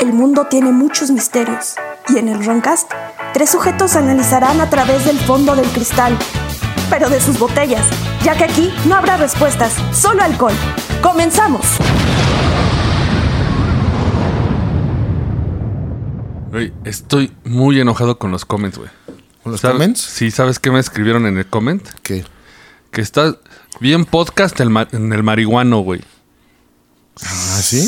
el mundo tiene muchos misterios. Y en el Roncast, tres sujetos analizarán a través del fondo del cristal, pero de sus botellas, ya que aquí no habrá respuestas, solo alcohol. ¡Comenzamos! Güey, estoy muy enojado con los comments, güey. ¿Con los ¿Sabes- comments? Sí, ¿sabes qué me escribieron en el comment? ¿Qué? Que está bien podcast el en el marihuano, güey. ¿Ah, sí?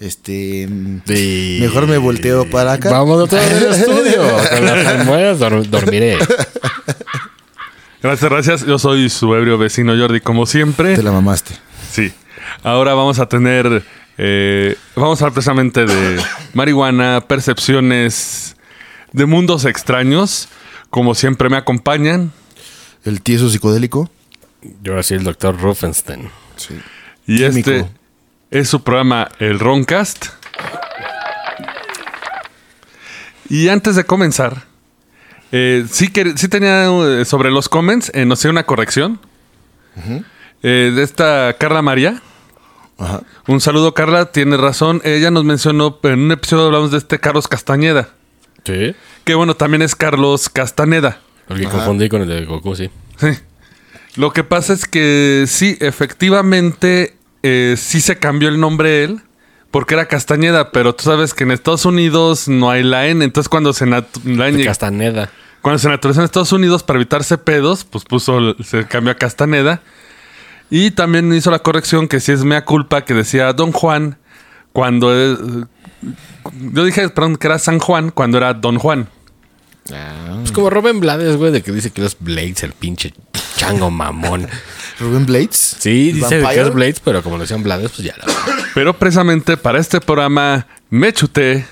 Este. Sí. Mejor me volteo para acá. Vamos otra vez al estudio. Con las almohadas dor- dormiré. Gracias, gracias. Yo soy su ebrio vecino Jordi, como siempre. Te la mamaste. Sí. Ahora vamos a tener. eh, vamos a hablar precisamente de marihuana, percepciones de mundos extraños. Como siempre me acompañan. El tieso psicodélico. Yo ahora sí el doctor Rufenstein. Sí. Y Químico. este es su programa El Roncast. Y antes de comenzar, eh, sí, que, sí tenía eh, sobre los comments, eh, no sé, una corrección. Eh, de esta Carla María. Ajá. Un saludo, Carla, tiene razón. Ella nos mencionó, en un episodio hablamos de este Carlos Castañeda. Sí. Que bueno, también es Carlos Castaneda. El que confundí con el de Goku, sí. Sí. Lo que pasa es que sí, efectivamente, eh, sí se cambió el nombre él, porque era Castañeda, pero tú sabes que en Estados Unidos no hay la N, entonces cuando se, la N- De Castaneda. cuando se naturalizó en Estados Unidos para evitarse pedos, pues puso, se cambió a Castaneda. Y también hizo la corrección que si es mea culpa que decía Don Juan cuando... eh, yo dije, perdón, que era San Juan cuando era Don Juan. Pues como Robin Blades, güey, de que dice que es Blades, el pinche chango mamón. Rubén Blades. Sí, dice que Vampire. es Blades, pero como le decían Blades, pues ya la. Pero precisamente para este programa me chuté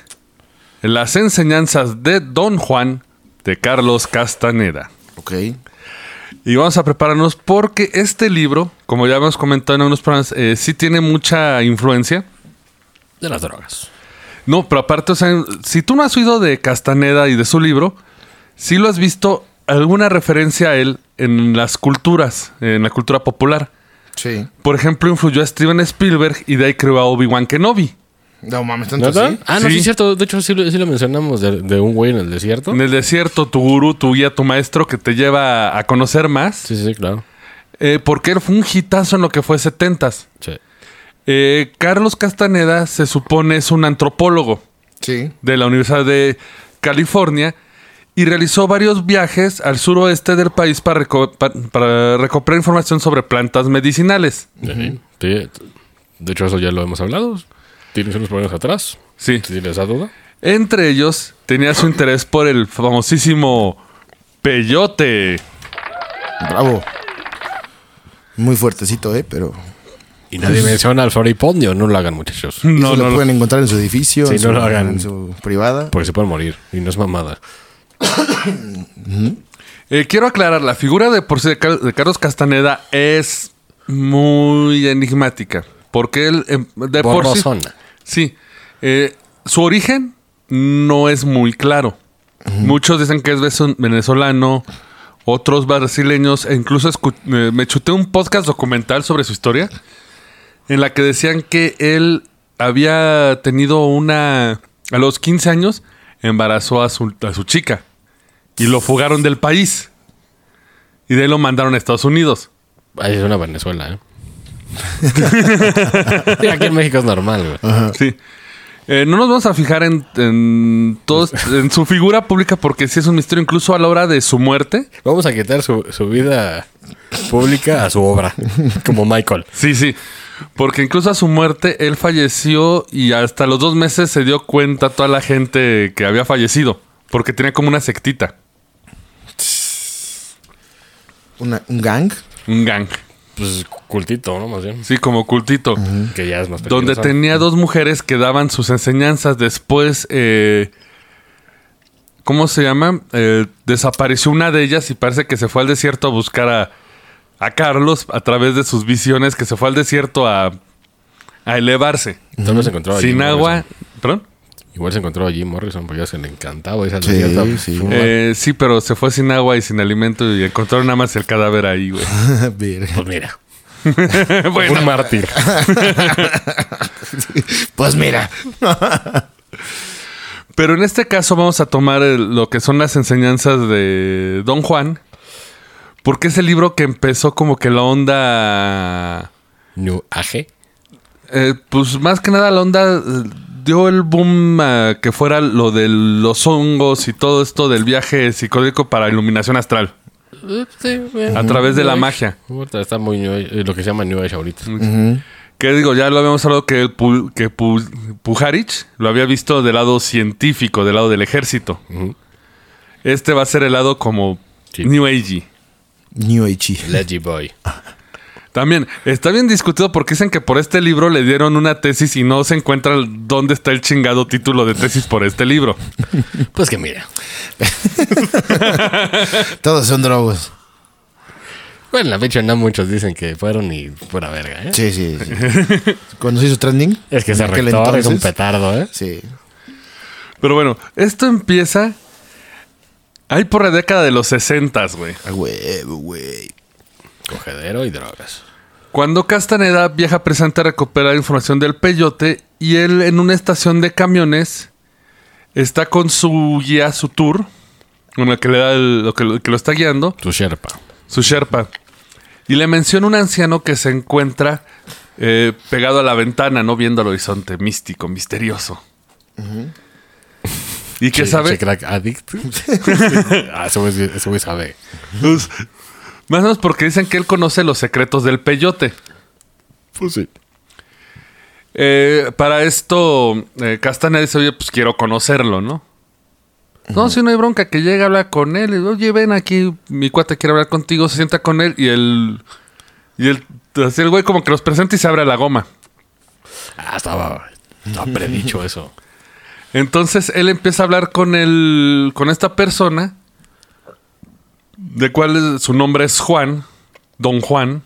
las enseñanzas de Don Juan de Carlos Castaneda. Ok. Y vamos a prepararnos porque este libro, como ya hemos comentado en algunos programas, eh, sí tiene mucha influencia. De las drogas. No, pero aparte, o sea, si tú no has oído de Castaneda y de su libro, sí lo has visto alguna referencia a él en las culturas, en la cultura popular. Sí. Por ejemplo, influyó a Steven Spielberg y de ahí creó a Obi-Wan Kenobi. No mames, tanto así. Ah, no, Sí. sí, es cierto. De hecho, sí, lo- sí lo mencionamos de, de un güey en el desierto. En el desierto, tu gurú, tu guía, tu maestro que te lleva a conocer más. Sí, sí, sí, claro. eh, porque él fue un hitazo en lo que fue 70s. Sí. Eh, Carlos Castaneda se supone es un antropólogo Sí. de la Universidad de California y realizó varios viajes al suroeste del país para, reco- pa- para recopilar información sobre plantas medicinales. Sí. De hecho, eso ya lo hemos hablado. Tienes unos problemas atrás. Sí. Si tienes esa duda. Entre ellos tenía su interés por el famosísimo peyote. Bravo. Muy fuertecito, ¿eh? Pero. Y nadie menciona al floripondio. No lo hagan, muchachos. No, eso no, lo no. pueden encontrar en su edificio. Sí, en no su, lo hagan. En su privada. Porque se pueden morir. Y no es mamada. Eh, quiero aclarar, la figura de por sí de, Car- de Carlos Castaneda es muy enigmática. Porque él, em, de por sí. Sí. Eh, su origen no es muy claro. Muchos dicen que es venezolano, otros brasileños, e incluso eh, me chuté un podcast documental sobre su historia, en la que decían que él había tenido una. A los 15 años, embarazó a su, a su chica y lo fugaron del país. Y de ahí lo mandaron a Estados Unidos. Ahí es una Venezuela, ¿eh? Sí, aquí en México es normal, güey. Sí. Eh, no nos vamos a fijar en, en, todos, en su figura pública porque sí es un misterio, incluso a la hora de su muerte. Vamos a quitar su, su vida pública a su obra. Como Michael. Sí, sí. Porque incluso a su muerte él falleció y hasta los dos meses se dio cuenta toda la gente que había fallecido. Porque tenía como una sectita, Una- un gang. un gang. Pues cultito, ¿no? Más bien. Sí, como cultito. Que ya es más Donde tenía dos mujeres que daban sus enseñanzas. Después, eh, ¿cómo se llama? Eh, desapareció una de ellas y parece que se fue al desierto a buscar a, a Carlos a través de sus visiones, que se fue al desierto a, a elevarse. Tal vez se encontró Sin agua. ¿Perdón? Igual se encontró a Jim Morrison porque ya se le encantaba esa Sí, desierta. sí. Eh, sí, pero se fue sin agua y sin alimento y encontraron nada más el cadáver ahí, güey. Pues mira. Bueno, Un mártir. Pues mira. pero en este caso vamos a tomar el- lo que son las enseñanzas de Don Juan, porque es el libro que empezó como que la onda... New Age. Eh, pues más que nada la onda eh, dio el boom a que fuera lo de los hongos y todo esto del viaje psicodélico para iluminación astral. A través de la magia. Está muy new Age, eh, lo que se llama New Age ahorita. Que digo, ya lo habíamos hablado que, Pu- que Pu- Pujarich lo había visto del lado científico, del lado del ejército. Este va a ser el lado como Sí. New Age. New Age. Leggy Boy. También está bien discutido porque dicen que por este libro le dieron una tesis y no se encuentra dónde está el chingado título de tesis por este libro. Pues que mira. Todos son drogos. Bueno, la fecha no muchos dicen que fueron y pura verga, ¿eh? Sí, sí. sí. Cuando se hizo trending. Es que rector es un petardo, ¿eh? Sí. Pero bueno, esto empieza ahí por la década de los 60, güey. A huevo, güey. Cogedero y drogas. Cuando Castaneda viaja presente a recuperar información del peyote y él en una estación de camiones está con su guía, su tour, con el que le da el- lo que, lo que lo está guiando, Tu Sherpa. su Sherpa. Y le menciona un anciano que se encuentra eh, pegado a la ventana, no viendo al horizonte místico, misterioso. Y que sabe, che crack addict. ah, güey, ese güey sabe. pues, más o menos porque dicen que él conoce los secretos del peyote. Pues sí. Eh, para esto, eh, Castaneda dice, oye, pues quiero conocerlo, ¿no? No, si no hay bronca, que llega a hablar con él. y, Oye, ven aquí, mi cuate quiere hablar contigo. Se sienta con él y el... Y el, así el güey como que los presenta y se abre la goma. Ah, estaba, estaba predicho eso. Entonces él empieza a hablar con el, con esta persona, de cual es- su nombre es Juan, Don Juan,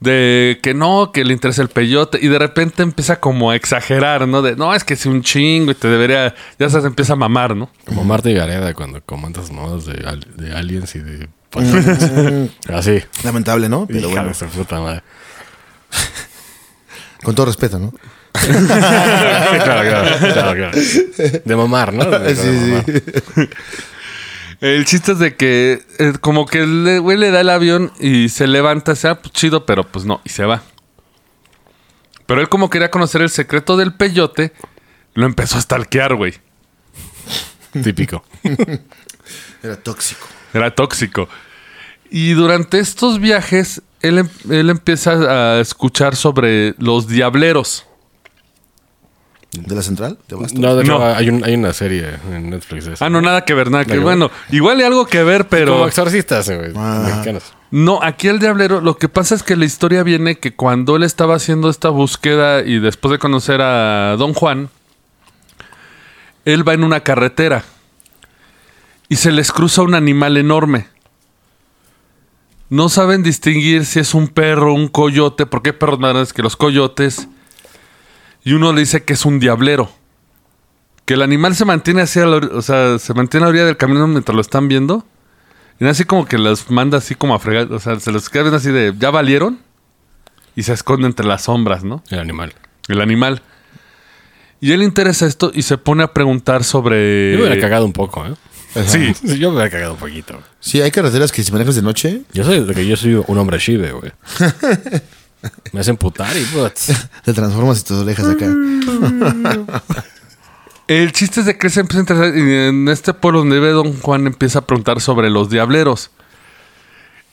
de que no, que le interesa el peyote, y de repente empieza como a exagerar, ¿no? De no, es que es un chingo y te debería, ya se empieza a mamar, ¿no? Como Marta y Gareda cuando comentas modos de, de aliens y de... Así. Lamentable, ¿no? Pero Hija bueno. puta madre. Con todo respeto, ¿no? claro, claro, claro, claro. De mamar, ¿no? De, Sí, de mamar. El chiste es de que eh, como que el güey le da el avión y se levanta, sea pues, chido, pero pues no, y se va. Pero él como quería conocer el secreto del peyote, lo empezó a stalkear, güey. Típico. Era tóxico. Era tóxico. Y durante estos viajes, él, em- él empieza a escuchar sobre los diableros. ¿De la central? No, de hecho, No. Hay, un- hay una serie en Netflix de eso. Ah, no, nada que ver, nada que que Bueno, igual hay algo que ver, Como pero... exorcistas, eh, güey. Ah. Mexicanos. No, aquí el diablero, lo que pasa es que la historia viene que cuando él estaba haciendo esta búsqueda y después de conocer a Don Juan, él va en una carretera y se les cruza un animal enorme. No saben distinguir si es un perro o un coyote, porque hay perros más grandes que los coyotes. Y uno le dice que es un diablero. Que el animal se mantiene así, a la o sea, se mantiene a la orilla del camino mientras lo están viendo. Y así como que las manda así como a fregar, o sea, se los quedan así de, ¿ya valieron? Y se esconde entre las sombras, ¿no? El animal. El animal. Y él interesa esto y se pone a preguntar sobre... Yo me hubiera cagado un poco, ¿eh? Sí. Yo me hubiera cagado un poquito. Sí, hay carreteras que si manejas de noche, Yo soy de que yo soy un hombre chive, güey. Me hacen putar y pues, te transformas y te lo dejas acá. El chiste es de que se empieza a interesar y en este pueblo donde vive Don Juan empieza a preguntar sobre los diableros.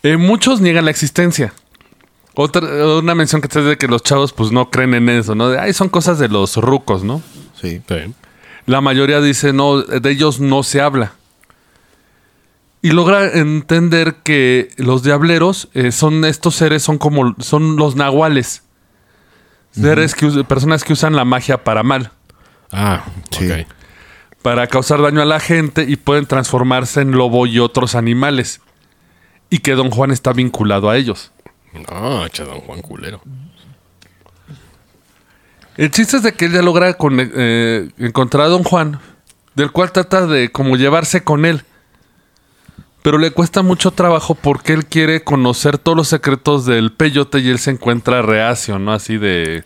Eh, muchos niegan la existencia. Otra, una mención que te hace de que los chavos pues no creen en eso, ¿no? De, ay, son cosas de los rucos, ¿no? Sí. sí. La mayoría dice, no, de ellos no se habla. Y logra entender que los diableros eh, son estos seres, son como, son los nahuales. Seres que, personas que usan la magia para mal, Ah, Sí. ok. para causar daño a la gente y pueden transformarse en lobo y otros animales. Y que Don Juan está vinculado a ellos. No, echa don Juan culero. El chiste es de que ella logra con- eh, encontrar a Don Juan, del cual trata de como llevarse con él. Pero le cuesta mucho trabajo porque él quiere conocer todos los secretos del peyote y él se encuentra reacio, ¿no? Así de...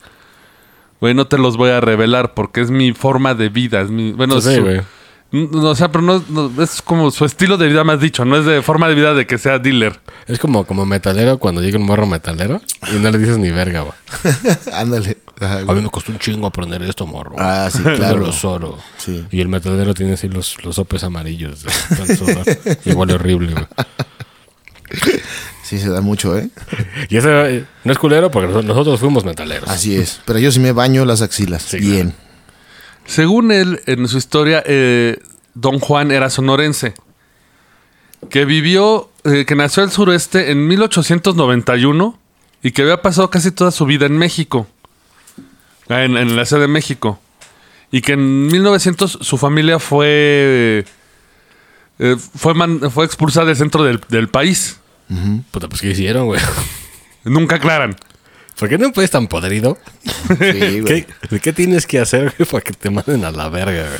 Güey, no te los voy a revelar porque es mi forma de vida. Es mi, bueno, Sí, su- güey. no, o sea, pero no, no- es como su estilo de vida más dicho, no es de forma de vida de que sea dealer. Es como, como metalero cuando llega un morro metalero y no le dices ni verga, güey. Ándale. Ajá, A mí me costó un chingo aprender esto, morro. Ah, sí, Claro. Los oro. Sí. Y el metalero tiene así los, los sopes amarillos. Igual horrible, güey. Sí, se da mucho, ¿eh? Y eso eh, no es culero porque nosotros- fuimos metaleros. Así es. Pero yo sí me baño las axilas. Sí, Bien. Según él, en su historia, eh, Don Juan era sonorense. Que vivió, eh, que nació al sureste en 1891 y que había pasado casi toda su vida en México. Ah, En, en la Ciudad de México. Y que en 1900 su familia fue. eh, fue, man- fue expulsada del centro del, del país. Puta, pues ¿qué hicieron, güey? Nunca aclaran. ¿Por qué no puedes tan podrido? Sí, güey. ¿Qué, ¿Qué tienes que hacer, güey, para que te manden a la verga, güey?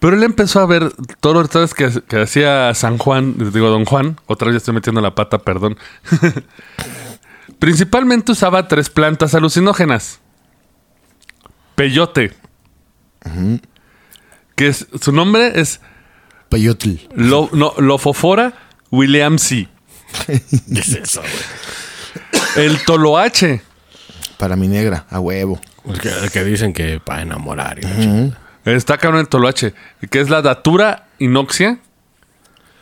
Pero él empezó a ver todos los que, que hacía San Juan, digo Don Juan, otra vez estoy metiendo la pata, perdón. Principalmente usaba tres plantas alucinógenas. Peyote. Que es, su nombre es Peyotl. Lo, no, Lofofora williamsi. ¿Qué es eso, güey? El toloache. Para mi negra, a huevo. El que, el que dicen que para enamorar y. Está cabrón el toloache. Que es la datura inoxia.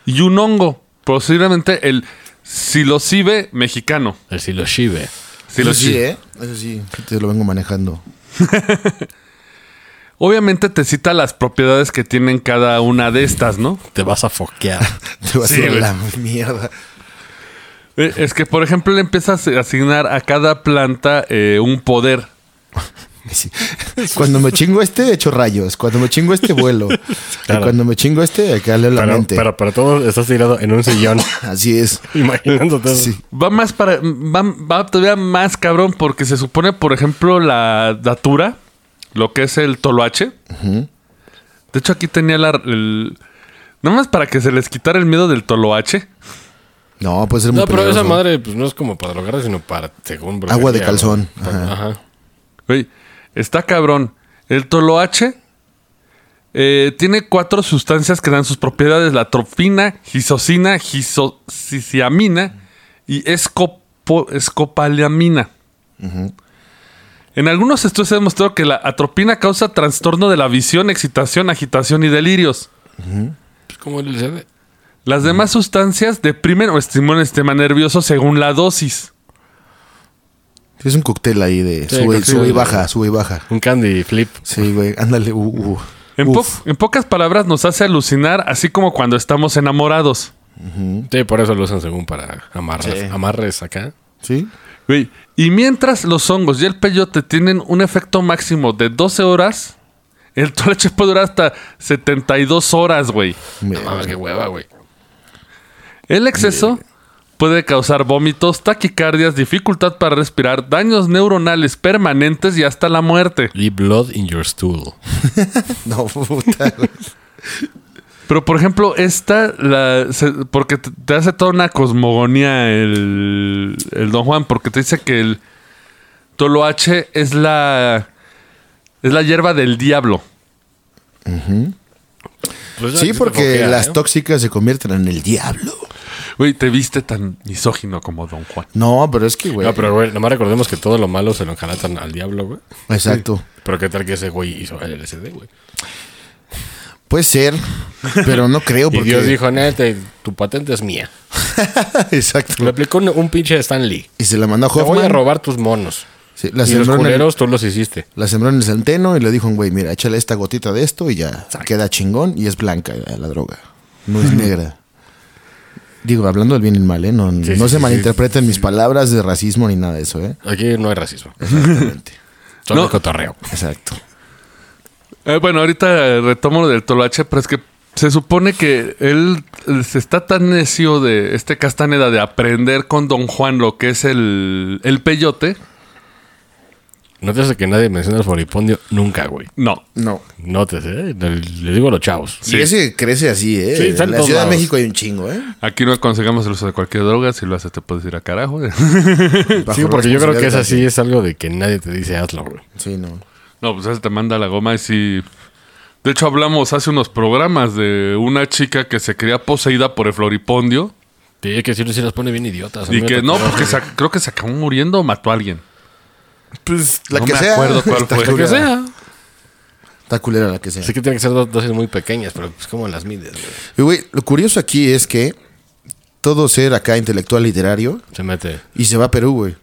Y un hongo. Posiblemente el psilocibe mexicano. El siloshibe. Eso sí, ¿eh? Eso sí, te lo vengo manejando. Obviamente te cita las propiedades que tienen cada una de estas, ¿no? Te vas a foquear. Te vas Sí, a ir la mierda. Eh, Es que, por ejemplo, le empiezas a asignar a cada planta eh, un poder. Sí. Cuando me chingo este, echo rayos. Cuando me chingo este, vuelo. Claro. Y cuando me chingo este, hay que darle la Pero, mente. pero para todos estás tirado en un sillón. Así es. Imaginándote. Sí. Va más para. Va, va todavía más cabrón porque se supone, por ejemplo, la datura, lo que es el toloache. De hecho, aquí tenía la. El, nada más para que se les quitara el miedo del toloache. No, puede ser muy No, pero esa madre pues, no es como para drogar, sino para, según... Agua de calzón. Ajá. Ajá. Güey, está cabrón. El toloache eh, tiene cuatro sustancias que dan sus propiedades: la tropina, gisocina, gisociamina y escopo- escopaliamina. En algunos estudios se ha demostrado que la atropina causa trastorno de la visión, excitación, agitación y delirios. Pues como el. Las demás sustancias deprimen o estimulan el sistema nervioso según la dosis. Es un cóctel ahí de Sí, sube, y baja, sube y baja. Un candy flip. Sí, güey. Ándale. Uh, uh. En, po- Uf. en pocas palabras, nos hace alucinar, así como cuando estamos enamorados. Sí, por eso lo usan según para amarres, Sí. amarres acá. Sí. Güey, Y mientras los hongos y el peyote tienen un efecto máximo de 12 horas, el toloache puede durar hasta 72 horas, güey. No mames, qué hueva, güey. El exceso puede causar vómitos, taquicardias, dificultad para respirar, daños neuronales permanentes y hasta la muerte. Leave blood in your stool. No, puta. Pero, por ejemplo, esta, la, se- porque te, te hace toda una cosmogonía el, el Don Juan, porque te dice que el toloache es la, es la hierba del diablo. Pues Sí, porque las ¿eh? tóxicas se convierten en el diablo. Güey, te viste tan misógino como Don Juan. No, pero es que, güey. No, pero güey, nomás recordemos que todo lo malo se lo enjalatan al diablo, güey. Exacto. Pero qué tal que ese güey hizo el LSD, güey. Puede ser, pero no creo Y porque... Dios dijo, neta, tu patente es mía. Exacto. Le aplicó un, un pinche Stan Lee. Y se la mandó a Te voy a Hoffman. robar tus monos. Sí, la, y los sembró en el, culeros tú los hiciste. la sembró en el centeno y le dijo, güey, mira, échale esta gotita de esto y ya queda chingón y es blanca la droga. No es negra. Digo, hablando del bien y el mal, ¿eh? No, Sí, no sí, se sí, malinterpreten mis palabras de racismo ni nada de eso, ¿eh? Aquí no hay racismo. Exactamente. Solo No. cotorreo. Exacto. Eh, bueno, ahorita retomo lo del toloache, pero es que se supone que él eh, se está tan necio de este Castaneda de aprender con Don Juan lo que es el, el peyote, Nótese que nadie menciona el floripondio nunca, güey. No. No. Nótese, ¿eh? Le, le digo a los chavos. Y ese crece así, ¿eh? Sí, en la Ciudad lados. de México hay un chingo, ¿eh? Aquí no aconsejamos el uso de cualquier droga. Si lo haces, te puedes ir a carajo. Sí, porque yo creo que es así, es algo de que nadie te dice hazlo, güey. Sí, no. No, pues ese te manda la goma y sí. De hecho, hablamos hace unos programas de una chica que se creía poseída por el floripondio. Sí, que sí, sí las pone bien idiotas. Y que no, porque se- creo que se acabó muriendo o mató a alguien. Pues la No que me sea. acuerdo cuál está fue. Lo que culera. sea. Está culera la que sea. Sí que tiene que ser dos dosis muy pequeñas, pero pues como las mides, güey. Y, güey, lo curioso aquí es que todo ser acá intelectual literario Se mete. y se va a Perú, güey.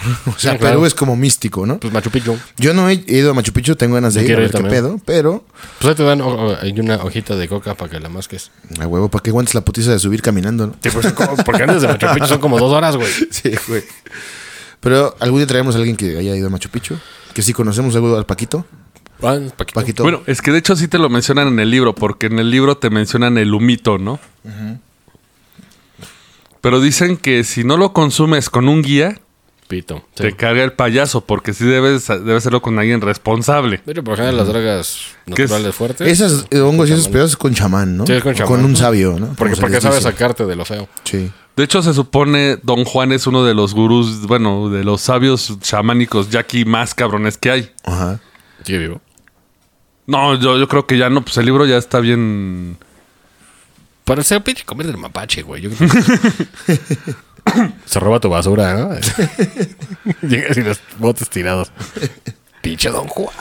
O sea, Sí, claro. Perú es como místico, ¿no? Pues Machu Picchu. Yo no he ido a Machu Picchu, tengo ganas de Yo ir a quiero ver ir qué también. pedo, pero Pues ahí te dan o- o- hay una hojita de coca para que la masques. a huevo, ¿para qué aguantes la putiza de subir caminando, no? Sí, pues, como- porque antes de Machu Picchu son como dos horas, güey. Sí, güey. Pero algún día traemos a alguien que haya ido a Machu Picchu, que sí conocemos algo al Paquito. Ah, Paquito. Paquito. Bueno, es que de hecho sí te lo mencionan en el libro, porque en el libro te mencionan el humito, ¿no? Pero dicen que si no lo consumes con un guía, Pito. Sí. te carga el payaso, porque sí debes, debes hacerlo con alguien responsable. De hecho, por ejemplo, las drogas naturales fuertes. Esas eh, hongos y esos pedazos con chamán, ¿no? Sí, es con chamán. un sabio, ¿no? Porque, se porque sabe sacarte de lo feo. Sí. De hecho, se supone Don Juan es uno de los gurús, bueno, de los sabios chamánicos yaqui más cabrones que hay. Ajá. Sigue vivo. No, yo, yo creo que ya no, pues el libro ya está bien. Para ser pinche comer del mapache, güey. Yo creo que- Se roba tu basura, ¿no? Llegas y los botes tirados. Pinche Don Juan.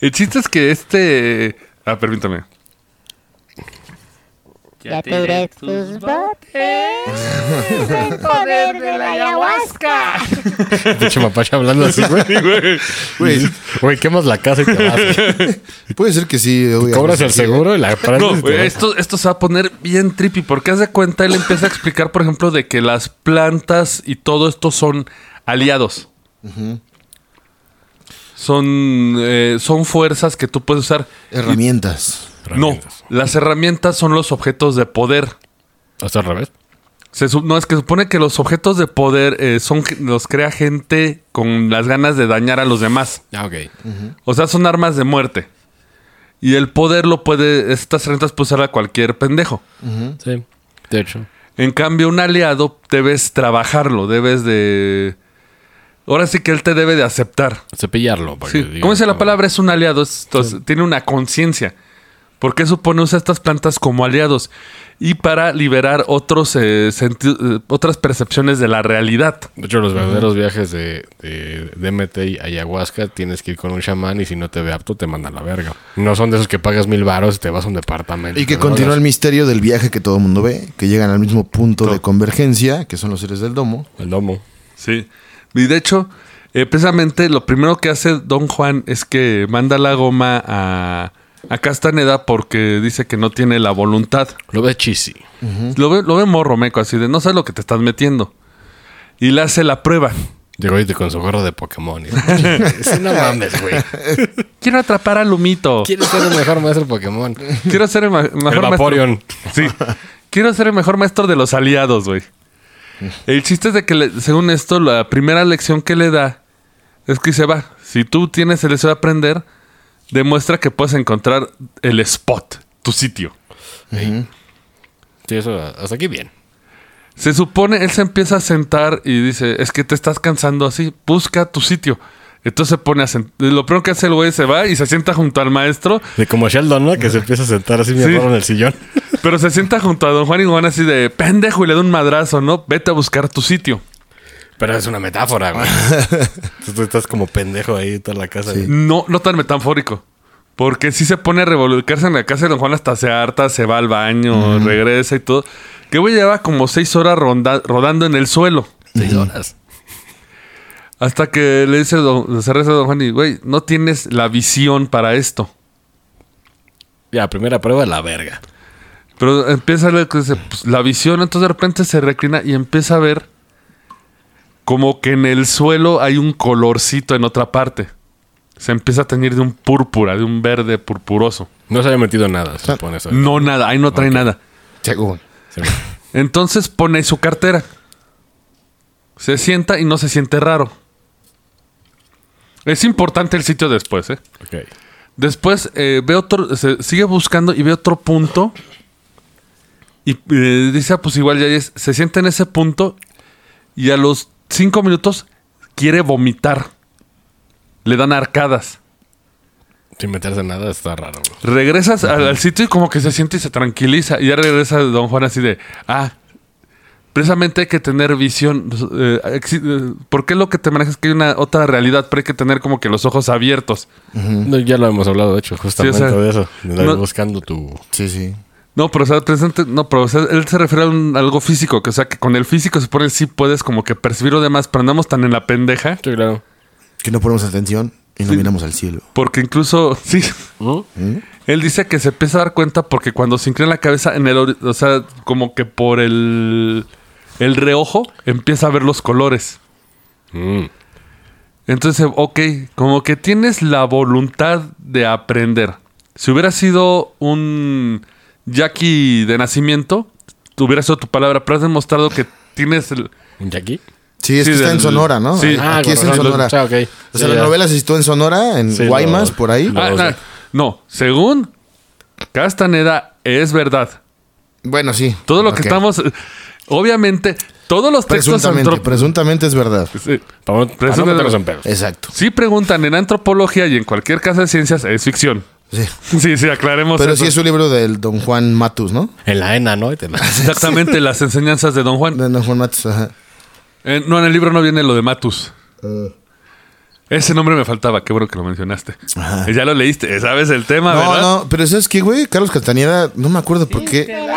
El chiste es que este. Ah, permítame. Ya tiré tus botes. El poder de la ayahuasca. Pinche mapache hablando así, güey. Güey, Güey, quemas la casa y te vas. güey. puede ser que sí. güey, Cobras el sí. seguro y la No, prendes te güey, esto, esto se va a poner bien trippy porque haz de cuenta, él empieza a explicar, por ejemplo, de que las plantas y todo esto son aliados. Son, eh, son fuerzas que tú puedes usar. Herramientas. No, las herramientas son los objetos de poder. ¿Hasta al revés? Se no, es que supone que los objetos de poder eh, son los crea gente con las ganas de dañar a los demás. Ah, ok. O sea, son armas de muerte. Y el poder lo puede, estas herramientas puede usar a cualquier pendejo. Sí, de hecho. En cambio, un aliado debes trabajarlo, debes de... Ahora sí que él te debe de aceptar. Cepillarlo. Sí. ¿Cómo dice la "Ah, palabra? Es un aliado, es- entonces, tiene una conciencia. ¿Por qué supone usa estas plantas como aliados? Y para liberar otros eh, senti- eh, otras percepciones de la realidad. De hecho, los verdaderos viajes de, de DMT y ayahuasca tienes que ir con un chamán y si no te ve apto te manda a la verga. No son de esos que pagas mil baros y te vas a un departamento. Y que continúa el misterio del viaje que todo el mundo ve, que llegan al mismo punto de convergencia, que son los seres del domo. El domo. Sí. Y de hecho, eh, precisamente lo primero que hace Don Juan es que manda la goma a, a Castaneda porque dice que no tiene la voluntad. Lo ves cheesy. Lo ve, lo ve morro meco, así de no sabes lo que te estás metiendo. Y le hace la prueba. Llegó y te con su gorro de Pokémon. Y, no mames, güey. Quiero atrapar al Lumito. ¿Quieres ser el mejor maestro Pokémon? Quiero ser el mejor El maestro. Sí. Quiero ser el mejor maestro de los aliados, güey. El chiste es de que, le- según esto, la primera lección que le da es que se va. Si tú tienes el deseo de aprender, demuestra que puedes encontrar el spot, tu sitio. Sí, eso hasta aquí bien. Se supone, él se empieza a sentar y dice, es que te estás cansando así, busca tu sitio. Entonces se pone a sentar. Lo primero que hace el güey se va y se sienta junto al maestro, De como Sheldon, ¿no? Que se empieza a sentar así bien Sí. en el sillón. pero se sienta junto a don Juan y Juan así de pendejo y le da un madrazo, ¿no? Vete a buscar tu sitio. Pero es una metáfora, güey. Tú, estás como pendejo ahí toda la casa. No, no tan metafórico. Porque si se pone a revolcarse en la casa de Don Juan hasta se harta, se va al baño, regresa y todo. Que güey lleva como seis horas ronda- rodando en el suelo. Seis horas. Hasta que le dice don, se reza a Don Juan y, güey, no tienes la visión para esto. Ya, primera prueba, la verga. Pero empieza a leer pues, la visión, entonces de repente se reclina y empieza a ver como que en el suelo hay un colorcito en otra parte. Se empieza a teñir de un púrpura, de un verde purpuroso. No se había metido nada, se supone eso. No nada, ahí no trae nada. Según. Entonces pone su cartera. Se sienta y no se siente raro. Es importante el sitio después, ¿eh? Ok. Después eh, ve otro, se sigue buscando y ve otro punto. Y eh, dice, ah, pues igual ya es. Se sienta en ese punto y a los cinco minutos quiere vomitar. Le dan arcadas. Sin meterse en nada está raro, güey. Regresas al, al sitio y como que se siente y se tranquiliza. Y ya regresa Don Juan así de, ah, precisamente hay que tener visión. eh, eh, ¿Por qué lo que te manejas es que hay una otra realidad? Pero hay que tener como que los ojos abiertos. No, ya lo hemos hablado, de hecho, justamente Sí, o sea, de eso. De andar no- buscando tu... Sí, sí. No, pero o sea, presente- no, pero o sea, él se refiere a un- algo físico, que o sea, que con el físico se supone que sí puedes como que percibir lo demás, pero andamos tan en la pendeja, Sí, claro. Que no ponemos atención y no miramos al cielo. porque incluso, sí, él dice que se empieza a dar cuenta porque cuando se inclina la cabeza en el, o sea, como que por el, el reojo empieza a ver los colores. Mm. Entonces, ok, como que tienes la voluntad de aprender. Si hubiera sido un Jackie de nacimiento, hubiera sido tu palabra, pero has demostrado que tienes el... ¿Un Jackie? Sí, es Sí, que está en Sonora, ¿no? sí. Aquí con es en. Sonora. O sea, ok. O sea, Sí, la ya. novela se situó en Sonora, en Sí, Guaymas, lo- por ahí. Ah, no, según Castaneda es verdad. Bueno, sí. Todo lo que estamos... Obviamente, todos los textos... Presuntamente, antrop- presuntamente es verdad. Sí. Para no, para no Presuntamente- en pedos. Exacto. Si preguntan en antropología y en cualquier casa de ciencias, es ficción. Sí. Sí, sí, aclaremos Pero eso. sí es un libro del Don Juan Matus, ¿no? En la ENA, ¿no? Exactamente las enseñanzas de Don Juan. De Don Juan Matus, ajá. Eh, no, en el libro no viene lo de Matus. Ese nombre me faltaba, qué bueno que lo mencionaste. Ajá. Ya lo leíste, sabes el tema, No, ¿verdad? no, pero ¿sabes qué, güey? Carlos Castañeda, no me acuerdo por qué.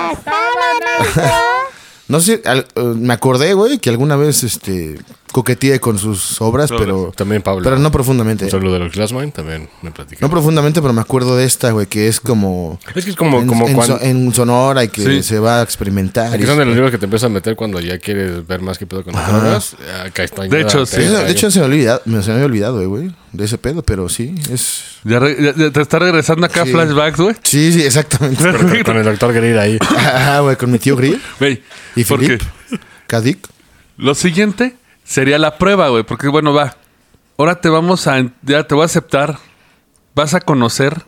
No sé, al- eh, me acordé, güey, que alguna vez este coqueteé con sus obras, pero También Pablo. pero no profundamente. Un saludo de los Glassmine también me platicó. No profundamente, pero me acuerdo de esta, güey, que es como es que es como, en, como en cuando... so- en Sonora y que Sí. se va a experimentar. que son de los libros que te empiezas a meter cuando ya quieres ver más que pedo con las. Acá está. De hecho, sí. De hecho, se me olvidado, me, se me había olvidado, eh, güey, de ese pedo, pero sí, es... Ya, re- ya- ya te está regresando acá Sí. flashbacks, güey. Sí, sí, exactamente. Con, con el doctor Greer ahí. Ah, güey, con mi tío Grill Güey, y Philip, Kadik. lo siguiente sería la prueba, güey. Porque, bueno, va. Ahora te vamos a... Ya te voy a aceptar. Vas a conocer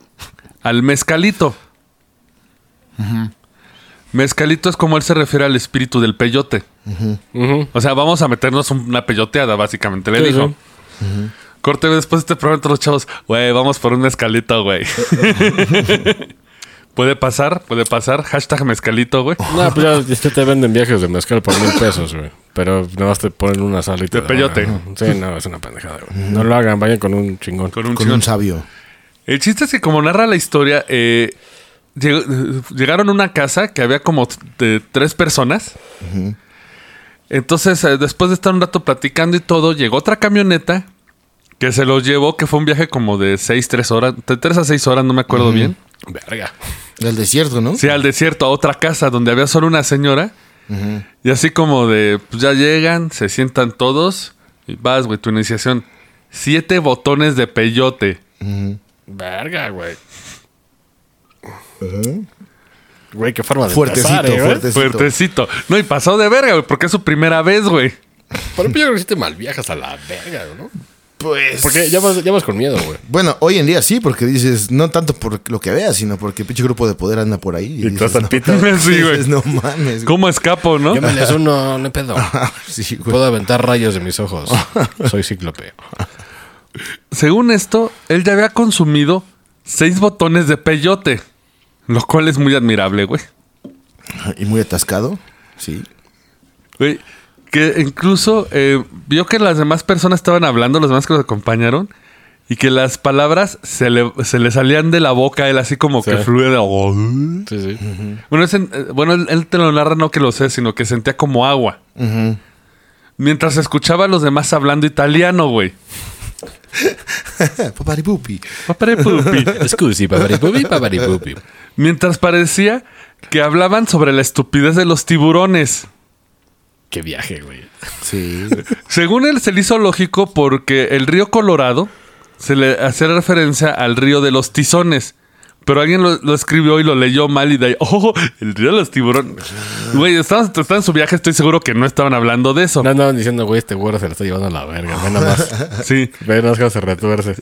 al mezcalito. Mezcalito es como él se refiere al espíritu del peyote. O sea, vamos a meternos una peyoteada, básicamente, le Sí, dijo. sí. Corte, después de este programa, todos los chavos, güey, vamos por un mezcalito, güey. puede pasar, puede pasar. Hashtag mezcalito, güey. No, pues ya, ya te venden viajes de mezcal por mil pesos, güey. Pero nada más te ponen una sal y te De peyote. Sí, no, es una pendejada, güey. No lo hagan, vayan con un chingón. Con un Con chingón. un sabio. El chiste es que como narra la historia, eh, llegaron a una casa que había como t- de tres personas. Entonces, eh, después de estar un rato platicando y todo, llegó otra camioneta que se los llevó, que fue un viaje como de seis, tres horas, de tres a seis horas, no me acuerdo bien. Verga. Del desierto, ¿no? Sí, al desierto, a otra casa donde había solo una señora. Y así como de, pues ya llegan, se sientan todos y vas, güey, tu iniciación. Siete botones de peyote. Verga, güey. Güey, qué forma de Fuertecito, empezar, eh, güey. fuertecito. Fuertecito. No, y pasó de verga, güey, porque es su primera vez, güey. Pero yo creo que sí te malviajas a la verga, ¿no? Pues... Porque ya vas, ya vas con miedo, güey. Bueno, hoy en día sí, porque dices, no tanto por lo que veas, sino porque el pinche grupo de poder anda por ahí. Y tú hasta el no. Sí, güey. dices, no mames. güey. ¿Cómo escapo, no? Yo me les uno, no hay pedo. Sí, güey. Puedo aventar rayos de mis ojos. Soy cíclope. Según esto, él ya había consumido seis botones de peyote. Lo cual es muy admirable, güey. Y muy atascado. Sí. Güey, que incluso eh, vio que las demás personas estaban hablando, los demás que los acompañaron, y que las palabras se le, se le salían de la boca a él así como Sí. que fluye de... Sí, sí. Bueno, eh, bueno él, él te lo narra, no que lo sé, sino que sentía como agua. Mientras escuchaba a los demás hablando italiano, güey. Paparipupi. Paparipupi. Scusi, paparipupi, paparipupi. Mientras parecía que hablaban sobre la estupidez de los tiburones. Qué viaje, güey. Sí. Según él, se le hizo lógico porque el río Colorado se le hace referencia al río de los tizones. Pero alguien lo, lo escribió y lo leyó mal y de ahí, oh, el río de los tiburones. Güey, estaban, estaban en su viaje, estoy seguro que no estaban hablando de eso. No andaban diciendo, güey, este güero se lo está llevando a la verga. Ve nada más. Sí. Ve nada más cómo se retuerce.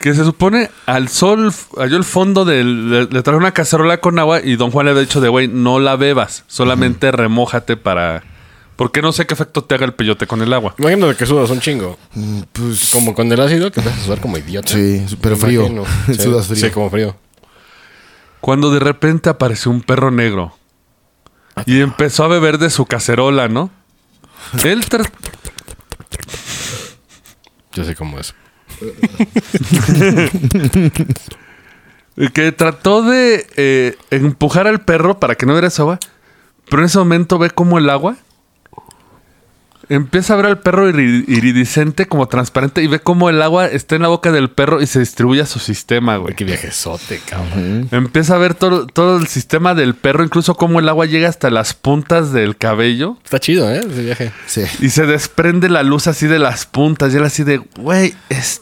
Que se supone al sol, halló el fondo del. Le, le trajo una cacerola con agua y don Juan le había dicho de, güey, no la bebas, solamente remójate para. Porque no sé qué efecto te haga el peyote con el agua. Imagínate que sudas un chingo. Pues. Como con el ácido, que empiezas a sudar como idiota. Sí, pero frío. Sí, Sudas frío. Sí, como frío. Cuando de repente apareció un perro negro y empezó a beber de su cacerola, ¿no? Él tra- Yo sé cómo es. que trató de eh, empujar al perro para que no viera esa agua, pero en ese momento ve como el agua empieza a ver al perro iri- iridiscente como transparente y ve como el agua está en la boca del perro y se distribuye a su sistema, güey. Qué viajezote, cabrón. Empieza a ver todo, todo el sistema del perro, incluso cómo el agua llega hasta las puntas del cabello. Está chido, ¿eh? Ese viaje. Sí. Y se desprende la luz así de las puntas. Y él así de, güey, es...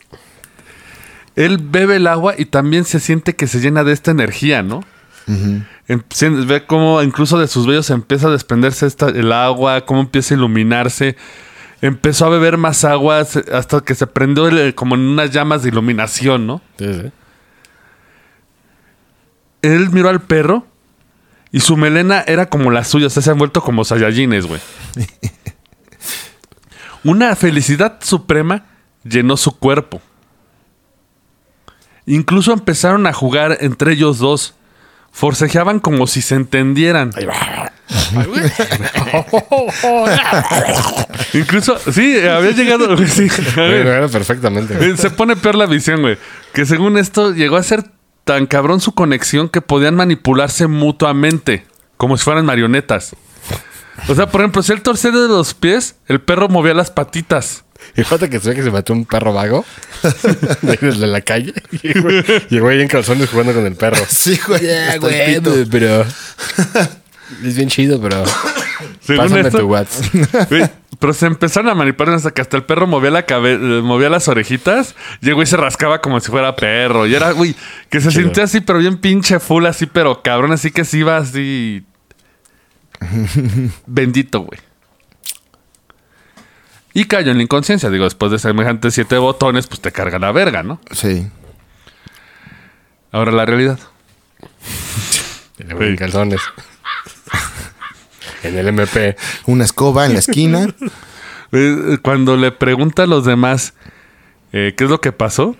Él bebe el agua y también se siente que se llena de esta energía, ¿no? Em- se- Ve cómo incluso de sus vellos empieza a desprenderse esta- el agua, cómo empieza a iluminarse. Empezó a beber más agua hasta que se prendió el- como en unas llamas de iluminación, ¿no? Sí, sí. Él miró al perro y su melena era como la suya, o sea, se han vuelto como Saiyajines, güey. Una felicidad suprema llenó su cuerpo. Incluso empezaron a jugar entre ellos dos. Forcejeaban como si se entendieran. Incluso, sí, había llegado. sí, era perfectamente. güey. Eh, Se pone peor la visión, güey. Que según esto llegó a ser tan cabrón su conexión que podían manipularse mutuamente, como si fueran marionetas. O sea, por ejemplo, si él torcía de los pies, el perro movía las patitas. Y fíjate que se ve que se mató un perro vago de de la calle. Y güey, llegó ahí en calzones jugando con el perro. Sí, güey. El güey, pito. pero... Es bien chido, pero... Según Pásame esto, tu WhatsApp. güey, pero se empezaron a manipular hasta que hasta el perro movía la cabe- eh, movía las orejitas. Llegó y se rascaba como si fuera perro. Y era, güey, que se sentía así, pero bien pinche full, así, pero cabrón, así que sí iba así. Bendito, güey. Y cayó en la inconsciencia. Digo, después de semejantes siete botones, pues te carga la verga, ¿no? Sí. Ahora la realidad. En calzones. En el MP. Una escoba en la esquina. Eh, Cuando le pregunta a los demás eh, qué es lo que pasó,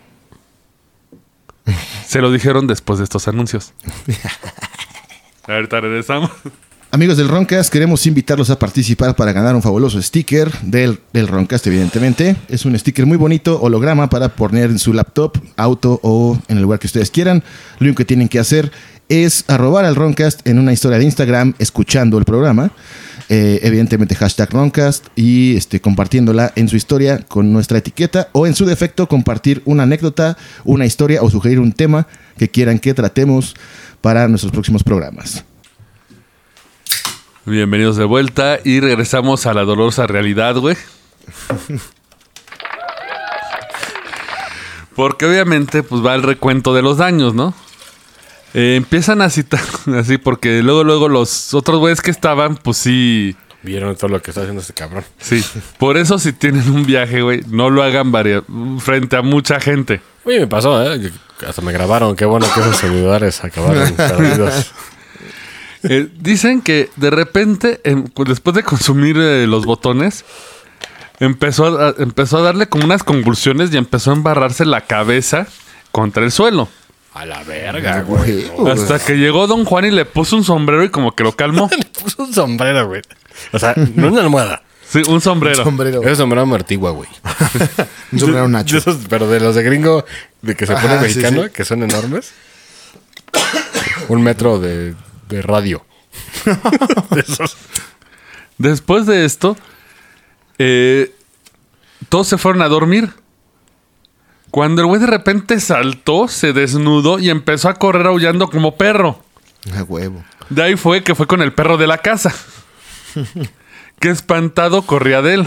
se lo dijeron después de estos anuncios. Ahorita regresamos. Amigos del Roncast, queremos invitarlos a participar para ganar un fabuloso sticker del, del Roncast, evidentemente. Es un sticker muy bonito, holograma para poner en su laptop, auto o en el lugar que ustedes quieran. Lo único que tienen que hacer es arrobar al Roncast en una historia de Instagram escuchando el programa. Eh, evidentemente hashtag Roncast y este, compartiéndola en su historia con nuestra etiqueta o en su defecto compartir una anécdota, una historia o sugerir un tema que quieran que tratemos para nuestros próximos programas. Bienvenidos de vuelta y regresamos a la dolorosa realidad, güey. Porque obviamente pues va el recuento de los daños, ¿no? Eh, empiezan a citar así porque luego luego los otros güeyes que estaban pues sí Vieron todo lo que está haciendo este cabrón. Sí, por eso si tienen un viaje, güey, no lo hagan varia- frente a mucha gente. Oye, me pasó, ¿eh? Hasta me grabaron. Qué bueno que esos celulares acabaron perdidos. Eh, dicen que de repente, em, después de consumir eh, los botones, empezó a, empezó a darle como unas convulsiones y empezó a embarrarse la cabeza contra el suelo. A la verga, güey. Güey. Hasta que llegó Don Juan y le puso un sombrero y como que lo calmó. Le puso un sombrero, güey. O sea, no una almohada. Sí, un sombrero. Sombrero. Ese sombrero amortigua, güey. Un sombrero De nacho. esos, pero de los de gringo, de que se pone Ajá, sí, mexicano, sí. que son enormes. Un metro de, de radio. de esos. Después de esto, eh, todos se fueron a dormir. Cuando el güey de repente saltó, se desnudó y empezó a correr aullando como perro. A huevo. De ahí fue que fue con el perro de la casa. que espantado corría de él.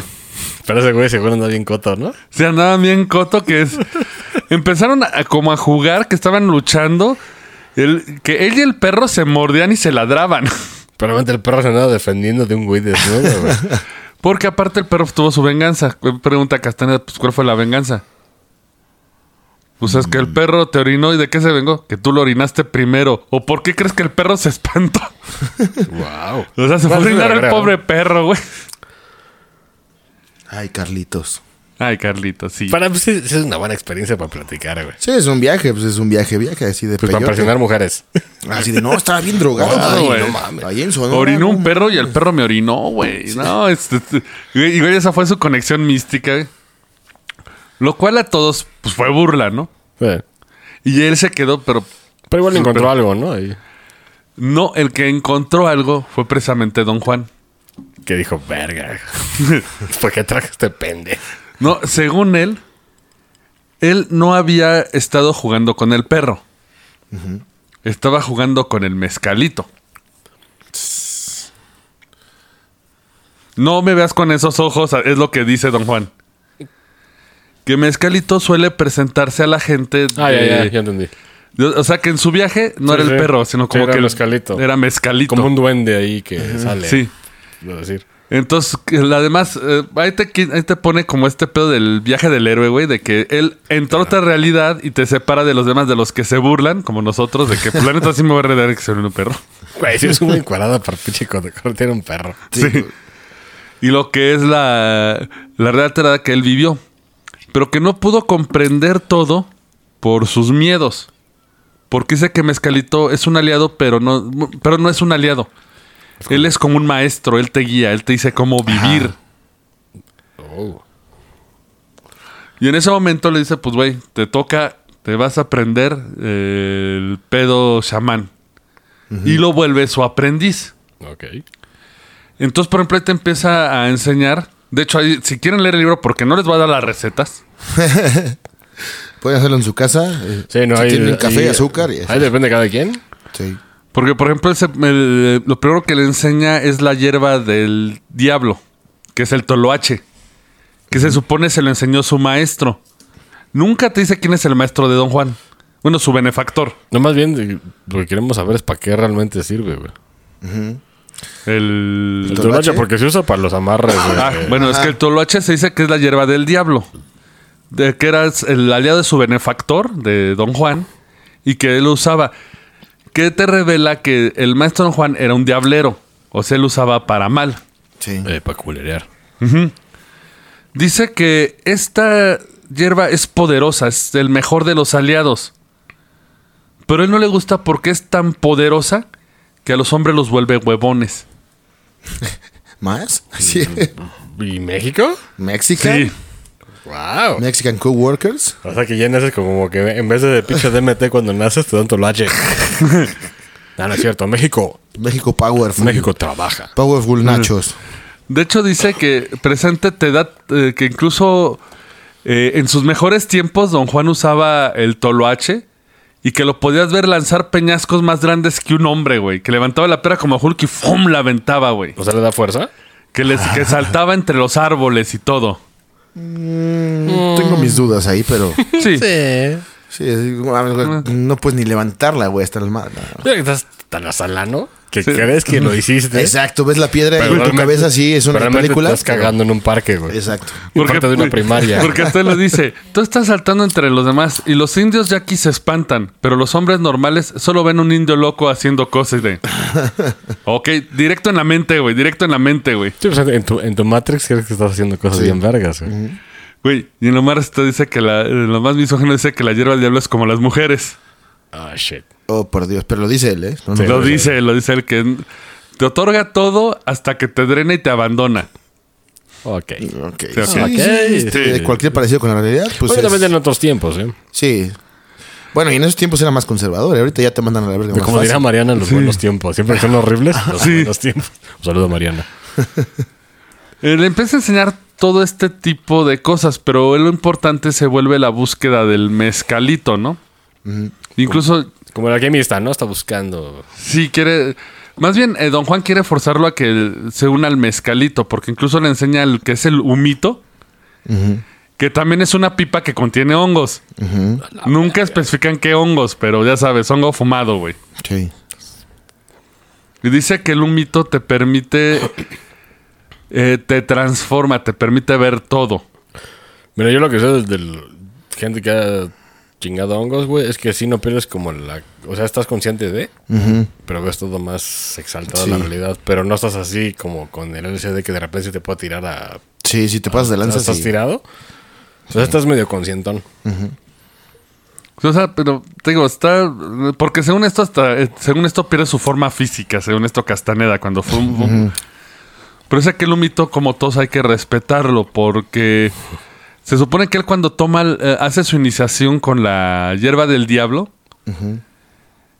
Pero ese güey seguro anda bien coto, ¿no? Se andaba bien coto que es... empezaron a, como a jugar, que estaban luchando, el- que él y el perro se mordían y se ladraban. Pero realmente el perro se andaba defendiendo de un güey desnudo, güey. Porque aparte el perro tuvo su venganza. Pregunta Castañeda, pues, ¿cuál fue la venganza? Pues es que el perro te orinó y ¿de qué se vengó? Que tú lo orinaste primero. ¿O por qué crees que el perro se espantó? wow. O sea, se fue a orinar el pobre perro, güey. Ay, Carlitos. Ay, Carlito, sí. Para pues, es una buena experiencia para platicar, güey. Sí, es un viaje, pues es un viaje, viaje así de Pues para peyote. presionar mujeres. Así de, no, estaba bien drogado. Ay, güey. no mames. Ahí en Sonora, Orinó un perro y el perro me orinó, güey. No, este, este, güey, y güey, esa fue su conexión mística. güey. Lo cual a todos, pues fue burla, ¿no? Sí. Y él se quedó, pero Pero igual encontró algo, ¿no? Ahí. no, el que encontró algo fue precisamente Don Juan. Que dijo, verga. ¿Por qué traje este pende? No, según él, él no había estado jugando con el perro. Estaba jugando con el mezcalito. No me veas con esos ojos, es lo que dice Don Juan. Que mezcalito suele presentarse a la gente. Ah, de- ya, ya, ya entendí. de- O sea, que en su viaje no Sí, era el sí. perro, sino Sí, como era que el- mezcalito. Era mezcalito. Como un duende ahí que sale. Sí. Decir. Entonces, además, eh, ahí, te, qui- ahí te pone como este pedo del viaje del héroe, güey, de que él entró a otra realidad y te separa de los demás, de los que se burlan, como nosotros, de que pues, la neta sí me voy a reír que se un perro. Güey, sí es muy encuadrada para pinche tiene un perro. Sí. Y lo que es la, la realidad que él vivió, pero que no pudo comprender todo por sus miedos. Porque dice que Mezcalito es un aliado, pero no, pero no es un aliado. Él es como un maestro, él te guía, él te dice cómo vivir. Oh. Y en ese momento le dice, pues güey, te toca, te vas a aprender eh, el pedo chamán. Y lo vuelve su aprendiz. Ok. Entonces, por ejemplo, ahí te empieza a enseñar. De hecho, ahí, si quieren leer el libro, porque no les voy a dar las recetas. Pueden hacerlo en su casa. eh, Sí, no si hay. tienen café ahí- y azúcar. Y Ahí depende de cada quien. Sí. Porque, por ejemplo, ese- el- lo primero que le enseña es la hierba del diablo, que es el toloache, que se supone se lo enseñó su maestro. Nunca te dice quién es el maestro de Don Juan. Bueno, su benefactor. No, más bien eh, lo que queremos saber es para qué realmente sirve, güey. El... El toloache? porque se usa para los amarres, güey. Ah, bueno, es que el toloache se dice que es la hierba del diablo. De que era el aliado de su benefactor, de Don Juan, y que él usaba. Que te revela que el maestro Don Juan era un diablero. O sea, él usaba para mal. Sí. Eh, para culerear. Dice que esta hierba es poderosa, es el mejor de los aliados. Pero a él no le gusta porque es tan poderosa que a los hombres los vuelve huevones. ¿Más? Sí. ¿Y México? Mexican. Sí. ¡Wow! Mexican Coworkers. O sea que ya naces como que en vez de pinche DMT cuando naces te dan toloache. no, no es cierto. México. México Powerful. México trabaja. Powerful Nachos. De hecho, dice que presente te da eh, que incluso eh, en sus mejores tiempos Don Juan usaba el toloache y que lo podías ver lanzar peñascos más grandes que un hombre, güey. Que levantaba la pera como Hulk y ¡fum! la aventaba, güey. O sea, le da fuerza. Que, les, que saltaba entre los árboles y todo. Tengo mis dudas ahí, pero. Sí. Sí, es- no puedes ni levantarla, güey, hasta el mar. Estás tan asalano que crees que lo hiciste. Exacto, ves la piedra Pero en tu cabeza sí es una pero película. Estás cagando en un parque, güey. Exacto. Parte de una primaria. Porque usted lo dice, tú estás saltando entre los demás y los indios ya aquí se espantan, pero los hombres normales solo ven un indio loco haciendo cosas de... Ok, directo en la mente, güey, directo en la mente, güey. Sí, pues, en, tu, en tu Matrix crees que estás haciendo cosas Sí. bien vergas, güey. Güey, y en lo más te dice que la, en lo más misógino dice que la hierba del diablo es como las mujeres. Ah, shit. Oh, por Dios, pero lo dice él, ¿eh? No, no, lo no, dice, lo dice el que te otorga todo hasta que te drena y te abandona. Ok. Ok. Sí, Sí, ok. sí, este, Sí. Cualquier parecido con la realidad, pues. Obviamente es- en otros tiempos, ¿eh? Sí. Bueno, y en esos tiempos era más conservador. ¿eh? Ahorita ya te mandan a la verga. más Como dirá fácil. Mariana en los buenos tiempos. Siempre son horribles, los Sí. buenos tiempos. Un saludo a Mariana. Eh, le empieza a enseñar todo este tipo de cosas, pero lo importante se vuelve la búsqueda del mezcalito, ¿no? Incluso, Como el alquimista, ¿no? Está buscando. si quiere... Más bien, eh, don Juan quiere forzarlo a que se una al mezcalito, porque incluso le enseña el que es el humito. que también es una pipa que contiene hongos. Nunca especifican qué hongos, pero ya sabes, hongo fumado, güey. Sí. Y dice que el humito te permite, eh, te transforma, te permite ver todo. Mira, yo lo que sé desde el- gente que ha chingado hongos, güey, es que sí no pierdes como la... O sea, estás consciente de, pero ves todo más exaltado Sí. la realidad. Pero no estás así como con el LCD que de repente se te puede tirar a... Sí, si te pasas de lanza, ¿Estás sí. tirado? O sea, estás medio conscientón. O sea, pero te digo, está. Porque según esto, hasta. eh, Según esto, pierde su forma física, según esto, Castaneda, cuando fue un. Pero ese que el humito, como todos, hay que respetarlo, porque. Se supone que él, cuando toma. eh, hace su iniciación con la hierba del diablo.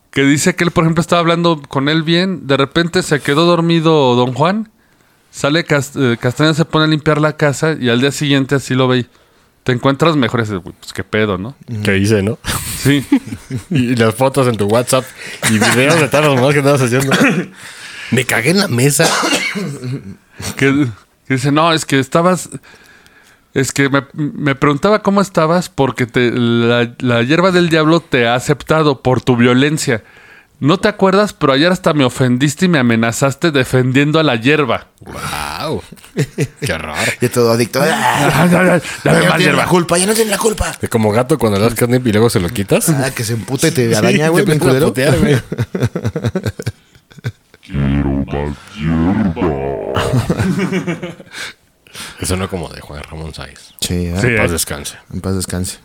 Que dice que él, por ejemplo, estaba hablando con él bien. De repente se quedó dormido Don Juan. Sale Cas- eh, Castaneda, se pone a limpiar la casa. Y al día siguiente, así lo ve. Te encuentras mejor. Y dices, "Güey, pues qué pedo, ¿no? ¿Qué hice, no? Sí. y las fotos en tu WhatsApp y videos de todas las mamás que andabas haciendo. Me cagué en la mesa. que, que dice, no, es que estabas... Es que me, me preguntaba cómo estabas porque te, la, la hierba del diablo te ha aceptado por tu violencia. No te acuerdas, pero ayer hasta me ofendiste y me amenazaste defendiendo a la hierba. ¡Wow! ¡Qué horror! Ya todo adicto. Ah, Dame ya no más tiene la hierba. culpa, ya no tiene la culpa. Es como gato cuando le das carne y luego se lo quitas. Ah, que se emputa y te araña, Sí, güey, bien culero. Putear, güey. Eso no como de Juan Ramón Sáez. Sí, ah, Sí, En paz eh. descanse. en paz descanse.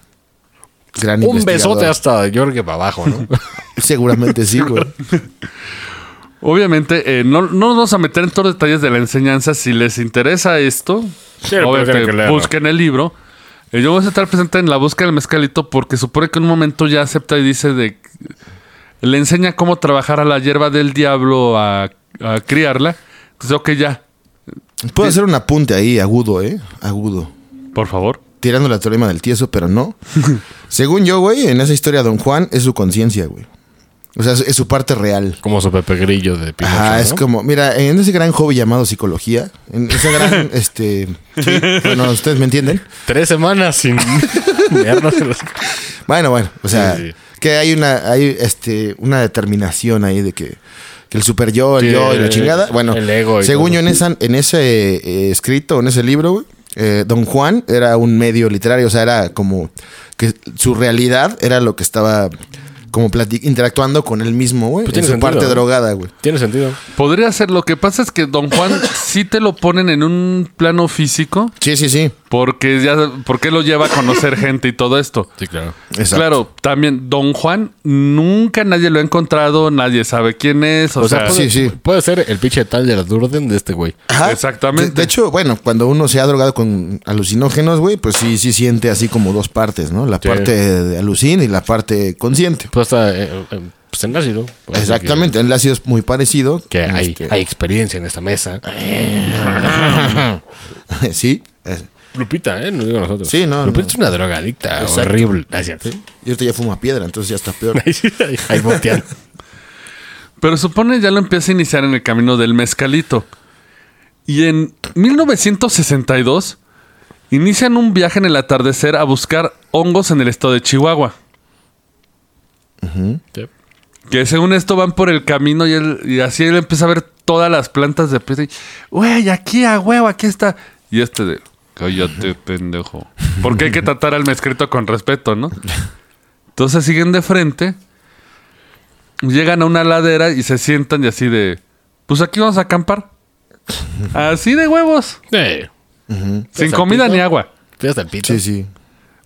Gran Un besote hasta Jorge para abajo, ¿no? Seguramente sí, güey. Obviamente, eh, no, no nos vamos a meter en todos los detalles de la enseñanza. Si les interesa esto, Sí, obviamente, busquen el libro. Eh, yo voy a estar presente en la búsqueda del mezcalito porque supone que en un momento ya acepta y dice de... Le enseña cómo trabajar a la hierba del diablo a, a criarla. Entonces, ok, ya. Puedo hacer un apunte ahí, agudo, ¿eh? Agudo. Por favor. Tirando la teorema del tieso, pero no. Según yo, güey, en esa historia, Don Juan es su conciencia, güey. O sea, es, su parte real. Como su Pepe Grillo de Pinocho, Ah, es ¿no? como, mira, en ese gran hobby llamado psicología, en ese gran, este, sí, bueno, ustedes me entienden. Tres semanas sin los- Bueno, bueno, o sea, Sí, sí. que hay una, hay este, una determinación ahí de que, que el super yo, el Sí, yo y la chingada. Bueno, el ego y según todo. yo en esa, en ese eh, escrito, en ese libro, güey, eh, Don Juan era un medio literario, o sea, era como que su realidad era lo que estaba como interactuando con él mismo, güey, Pues en tiene su sentido, parte ¿no? drogada, güey. Tiene sentido. Podría ser. Lo que pasa es que Don Juan sí te lo ponen en un plano físico Sí, sí, sí. porque ya porque lo lleva a conocer gente y todo esto. Sí, claro. Exacto. Claro, también Don Juan nunca nadie lo ha encontrado, nadie sabe quién es, o, O sea, sea, puede, sí, sí. puede ser el pinche tal de la Durden de este güey. Ajá. Exactamente. De, de hecho, bueno, cuando uno se ha drogado con alucinógenos, güey, pues sí, sí siente así como dos partes, ¿no? La Sí. parte de alucin y la parte consciente. Pues eh, eh, pues en ácido. Exactamente, el ácido es muy parecido. Que, que hay, Este, hay experiencia en esta mesa. sí. es- Lupita, ¿eh? No digo nosotros. Sí, no, Lupita no. es una drogadicta Exacto. horrible. ¿cierto? Y ahorita ya fuma piedra, entonces ya está peor. Ahí sí, boteando. Pero supone ya lo empieza a iniciar en el camino del mezcalito. Y en 1962 inician un viaje en el atardecer a buscar hongos en el estado de Chihuahua. Sí. Que según esto van por el camino y, él, y así él empieza a ver todas las plantas de y, Güey, aquí a huevo, aquí está. Y este de, cállate, pendejo. Porque hay que tratar al mezclito con respeto, ¿no? Entonces siguen de frente, llegan a una ladera y se sientan y así de, pues aquí vamos a acampar. Así de huevos, Eh, sin comida pito? ni agua. ¿Te hasta el pito? Sí, sí.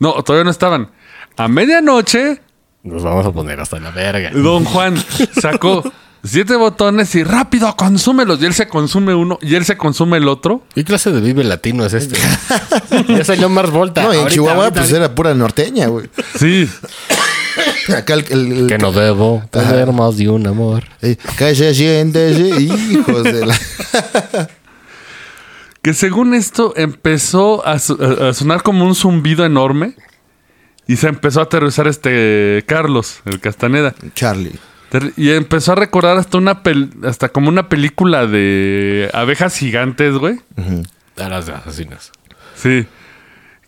No, todavía no estaban. A medianoche Nos vamos a poner hasta la verga. Don Juan sacó siete botones y rápido, consúmelos. Y él se consume uno y él se consume el otro. ¿Qué clase de vive latino es este? ya salió Mars Volta. No, y en Ahorita, Chihuahua, ahorita, pues era pura norteña, güey. Sí. Acá el. el- el- Que no debo tener más de un amor. eh, que se siente, hijos de la. Que según esto empezó a, su- a- a sonar como un zumbido enorme. Y se empezó a aterrizar este Carlos, el Castaneda. Charlie. Y empezó a recordar hasta una pel- hasta como una película de abejas gigantes, güey. A las asesinas. Sí.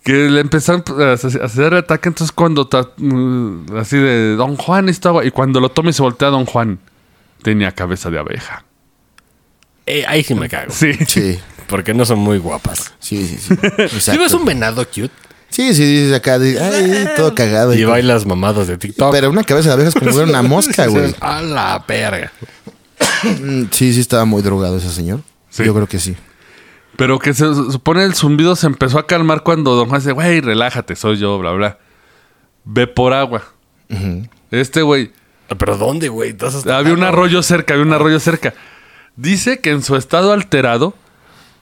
Que le empezaron a hacer ataque. Entonces, cuando mm, así de Don Juan estaba. Y cuando lo toma y se voltea a Don Juan, tenía cabeza de abeja. Eh, ahí sí me cago. Sí. Sí, Porque no son muy guapas. sí, sí. sí. Si ves un venado cute Sí, sí, dices acá, de, ay, todo cagado. y bailas mamadas de TikTok. Pero una cabeza de abeja es como si fuera una mosca, güey. A la verga. Mm, Sí, sí estaba muy drogado ese señor. Sí. Yo creo que sí. Pero que se supone el zumbido se empezó a calmar cuando Don Juan dice, güey, relájate, soy yo, bla, bla. Ve por agua. Este güey, ¿Pero dónde, güey? Había un arroyo cerca, había un arroyo cerca. Dice que en su estado alterado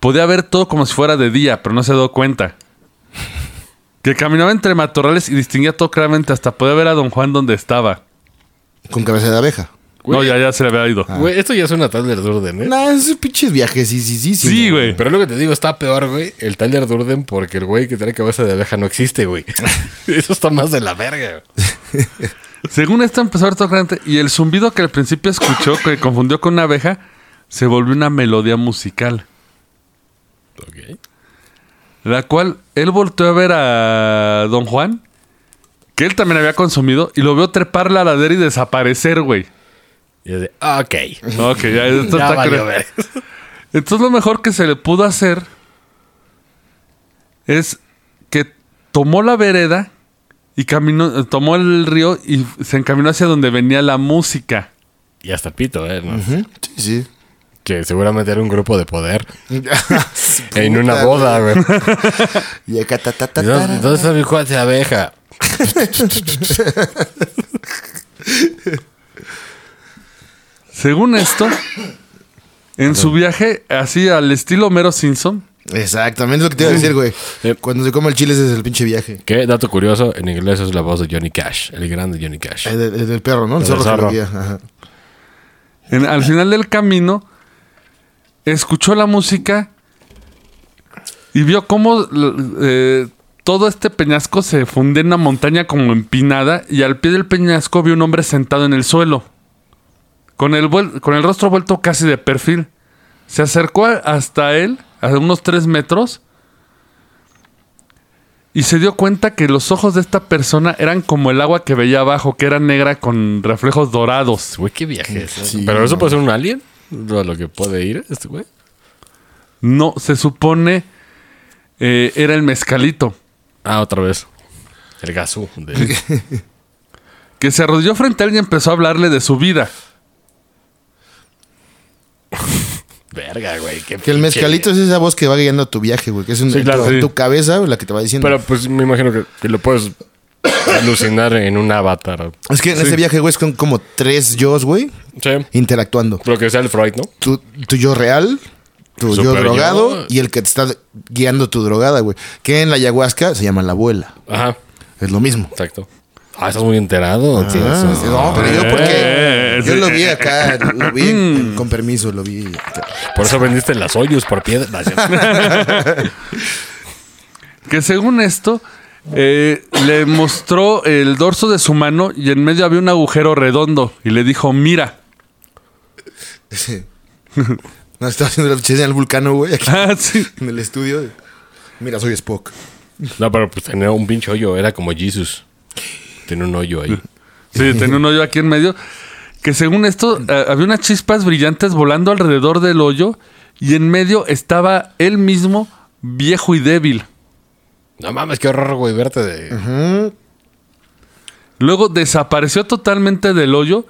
podía ver todo como si fuera de día, pero no se dio cuenta. Que caminaba entre matorrales y distinguía todo claramente, hasta podía ver a Don Juan donde estaba. Con cabeza de abeja. No, ya, ya se le había ido. Güey, esto ya es una Tyler Durden, ¿eh? Nah, esos pinches viajes, sí, sí, sí. Sí, güey. Pero lo que te digo, está peor, güey. El Tyler Durden porque el güey que tiene cabeza de abeja no existe, güey. Eso está más de la verga. Según esto empezó a ver todo claramente y el zumbido que al principio escuchó, que confundió con una abeja, se volvió una melodía musical. Ok. La cual él volteó a ver a Don Juan, que él también había consumido, y lo vio trepar la ladera y desaparecer, güey. Y de, ok. Ok, ya, esto Ya está valió ver. Entonces lo mejor que se le pudo hacer es que tomó la vereda y caminó, tomó el río y se encaminó hacia donde venía la música. Y hasta pito, ¿eh? ¿no? Sí, sí. Que seguramente era un grupo de poder. en una boda, güey. Y acá, ta, ta, ta, ¿Y ¿Dónde dónde está mi cuate de abeja? Según esto, en su viaje así al estilo Mero Simpson, Exactamente es lo que te iba a decir, güey. Eh. Cuando se come el chile ese es el pinche viaje. Que, dato curioso, en inglés es la voz de Johnny Cash, el grande Johnny Cash. El, del- el del perro, ¿no? El El zorro, del que lo zorro. guía. Ajá. en- al final del camino, escuchó la música y vio cómo eh, todo este peñasco se fundía en una montaña como empinada y al pie del peñasco vio un hombre sentado en el suelo, con el, con el rostro vuelto casi de perfil. Se acercó hasta él, a unos tres metros, y se dio cuenta que los ojos de esta persona eran como el agua que veía abajo, que era negra con reflejos dorados. Güey, qué viaje es. ¿eh? Sí, Pero eso puede ser un alien. A lo que puede ir este güey. No, se supone eh, era el mezcalito, Ah, otra vez. El gasú. de- que se arrodilló frente a él y empezó a hablarle de su vida. Verga, güey. qué Que el mezcalito es esa voz que va guiando tu viaje, güey. Que es un, Sí, claro, tu, sí. tu cabeza la que te va diciendo. Pero pues me imagino que, que lo puedes alucinar en un avatar. es que en ese viaje, güey, es con como tres yo's, güey, Sí. interactuando. Lo que sea el Freud, ¿no? Tu, tu yo real, tu yo drogado yo. y el que te está guiando tu drogada, güey. Que en la ayahuasca se llama la abuela. Ajá, Es lo mismo. exacto. Ah, estás muy enterado. tío. Ah, sí, no, pero yo porque Eh, yo lo vi acá, lo vi en- con permiso, lo vi. Por eso vendiste las hoyos por piedra. No, es cierto. Que según esto, eh, le mostró el dorso de su mano y en medio había un agujero redondo. Y le dijo, mira. No, estaba haciendo la en el vulcano, güey, aquí Ah, sí. en el estudio. Mira, soy Spock. No, pero pues tenía un pinche hoyo. Era como Jesus. Tiene un hoyo ahí. Sí, tenía un hoyo aquí en medio. Que según esto, eh, había unas chispas brillantes volando alrededor del hoyo. Y en medio estaba él mismo, viejo y débil. No mames, qué horror, güey, verte de... Luego desapareció totalmente del hoyo.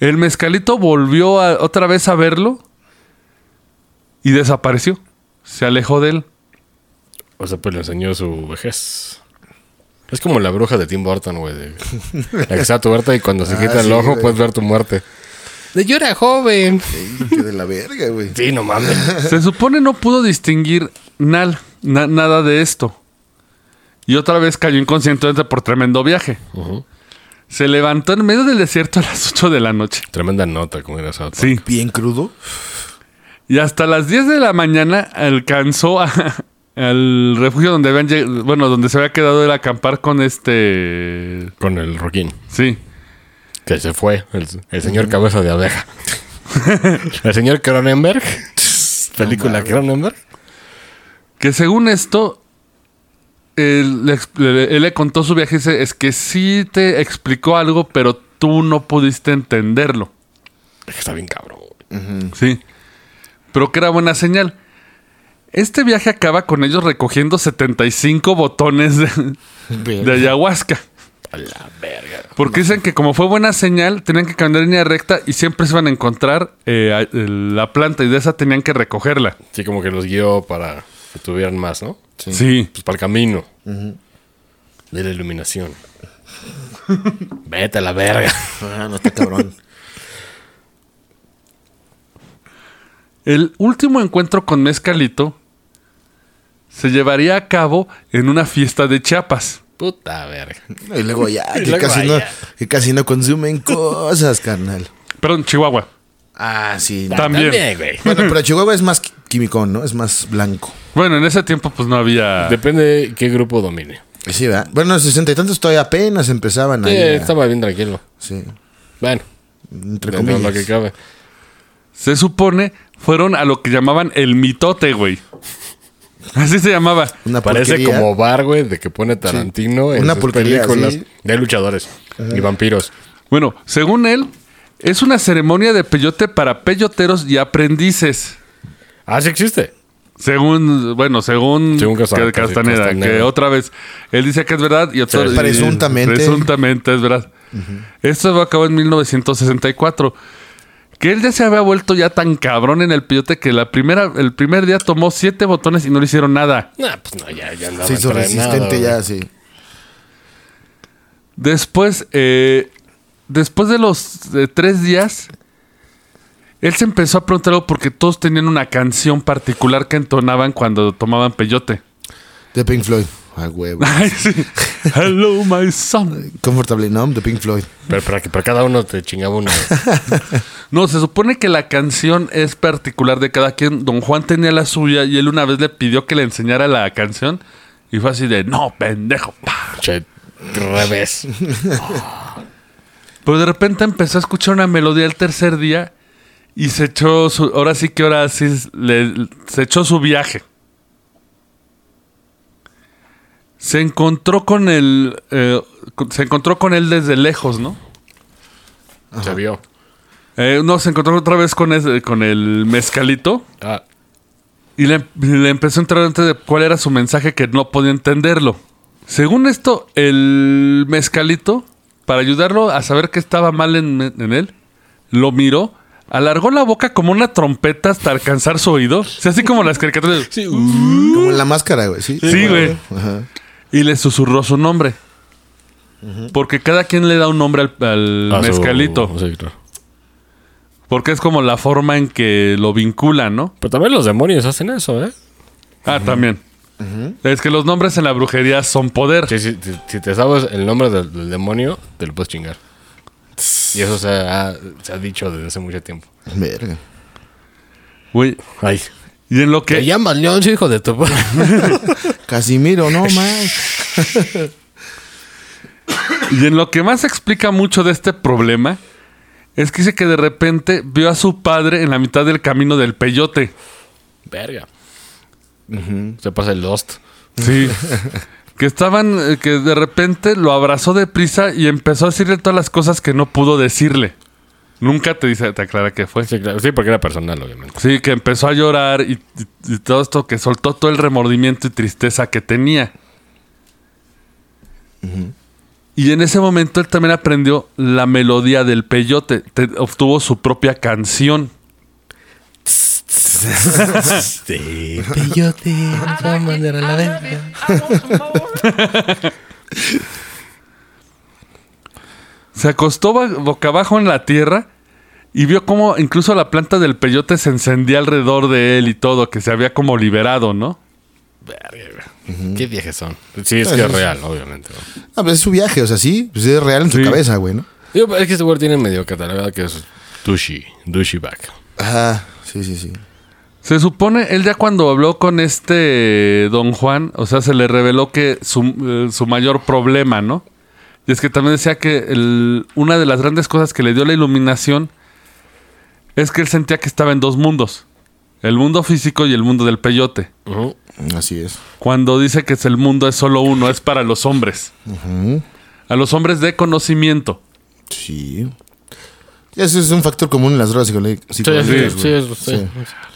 El mezcalito volvió a- otra vez a verlo. Y desapareció. Se alejó de él. O sea, pues le enseñó su vejez. Es como la bruja de Tim Burton, güey. de- La que está tuerta y cuando se Ah, quita el sí, ojo güey. puedes ver tu muerte. De yo era joven. Qué de la verga, güey. Sí, no mames. Se supone no pudo distinguir nal- na- nada de esto. Y otra vez cayó inconscientemente por tremendo viaje. Se levantó en medio del desierto a las 8 de la noche. Tremenda nota, como era esa. Sí. Bien crudo. Y hasta las 10 de la mañana alcanzó a- al refugio donde habían lleg- bueno, donde se había quedado el acampar con este Con el Roquín. sí. Que se fue. El, el señor cabeza de abeja. el señor Cronenberg. Película Cronenberg. Que según esto él, le él contó su viaje y dice, es que sí te explicó algo, pero tú no pudiste entenderlo. Es que está bien cabrón. Sí. Pero que era buena señal. Este viaje acaba con ellos recogiendo 75 botones de, de ayahuasca. A la verga. Porque dicen que como fue buena señal, tenían que caminar en línea recta y siempre se iban a encontrar eh, la planta y de esa tenían que recogerla. Sí, como que los guió para que tuvieran más, ¿no? Sí. Pues para el camino. De la iluminación. Vete a la verga. Ah, no está cabrón. El último encuentro con Mezcalito se llevaría a cabo en una fiesta de Chiapas. Puta verga. Y luego ya, Y que, luego casi no, allá. que casi no consumen cosas, carnal. Perdón, Chihuahua. Ah, sí. También. güey. Bueno, pero Chihuahua es más químico, ¿no? Es más blanco. Bueno, en ese tiempo pues no había... Depende de qué grupo domine. Sí, ¿verdad? Bueno, en los sesenta y tantos todavía apenas empezaban Sí, ahí. a- estaba bien tranquilo. Sí. Bueno, Entre comillas. lo que cabe. Se supone fueron a lo que llamaban el mitote, güey. Así se llamaba. Una Parece porquería. como bar, güey, de que pone Tarantino en Una sus películas sí. de luchadores y vampiros. Bueno, según él, es una ceremonia de peyote para peyoteros y aprendices. Ah, sí existe. Según, bueno, según, Según que- Castaneda, Castaneda. que otra vez él dice que es verdad y Sí, y- presuntamente. presuntamente es verdad. Esto se acabó en 1964. Que él ya se había vuelto ya tan cabrón en el peyote que la primera, el primer día tomó siete botones y no le hicieron nada. Nah, pues no, ya, ya Se hizo resistente ya, sí. Después, eh, después de los eh, tres días, él se empezó a preguntar algo porque todos tenían una canción particular que entonaban cuando tomaban peyote. De Pink Floyd. A huevo. Ay, sí. Hello, my son. Comfortably Numb de Pink Floyd. Pero para que para cada uno te chingaba uno. No, se supone que la canción es particular de cada quien. Don Juan tenía la suya y él una vez le pidió que le enseñara la canción y fue así de, no, pendejo. pa". che, revés. Pero de repente empezó a escuchar una melodía el tercer día y se echó su, ahora sí que ahora sí le- se echó su viaje. Se encontró con él, eh, se encontró con él desde lejos, ¿no? Se vio. Eh, no, se encontró otra vez con, ese- con el mezcalito Ah, y le, le empezó a entrar dentro de cuál era su mensaje que no podía entenderlo. Según esto, el mezcalito, para ayudarlo a saber que estaba mal en, en él, lo miró, alargó la boca como una trompeta hasta alcanzar su oído. O sea, así como las caricaturas. de- Como en la máscara, güey. Sí, Sí, güey. Ajá. Y le susurró su nombre. Porque cada quien le da un nombre al, al a su- mezcalito. sí, claro. Porque es como la forma en que lo vinculan, ¿no? Pero también los demonios hacen eso, ¿eh? Ah, también. Es que los nombres en la brujería son poder. Sí, sí, si, si te sabes el nombre del, del demonio, te lo puedes chingar. Y eso se ha, se ha dicho desde hace mucho tiempo. Verga. Güey. Ay. Y en lo ¿Te que. llamas León, hijo de tu... Casimiro, no más. Y en lo que más explica mucho de este problema es que dice que de repente vio a su padre en la mitad del camino del peyote. Verga. Se pasa el Lost. Sí. que estaban, eh, que de repente lo abrazó deprisa y empezó a decirle todas las cosas que no pudo decirle. Nunca te dice, te aclara qué fue. Sí, claro. Sí, porque era personal, obviamente. Sí, que empezó a llorar y, y- y todo esto, que soltó todo el remordimiento y tristeza que tenía. Y en ese momento él también aprendió la melodía del peyote. Te- obtuvo su propia canción. Sí, peyote, esa manera la verga. Se acostó boca abajo en la tierra y vio cómo incluso la planta del peyote se encendía alrededor de él y todo, que se había como liberado, ¿no? ¿Qué viajes son? Sí, es que es real, obviamente. ¿no? Ah, pues es su viaje, o sea, sí. Pues es real en su Sí. cabeza, güey, ¿no? Digo, es que este güey tiene medio catalogado que es douchey, douchey back. Ajá. Sí, sí, sí. Se supone, él ya cuando habló con este don Juan, o sea, se le reveló que su, eh, su mayor problema, ¿no? Y es que también decía que el- una de las grandes cosas que le dio la iluminación es que él sentía que estaba en dos mundos. El mundo físico y el mundo del peyote. Así es. Cuando dice que es el mundo es solo uno, es para los hombres. A los hombres de conocimiento. Sí. Ese es un factor común en las drogas Sí, psicológicas. sí, güey. eso sí. Sí.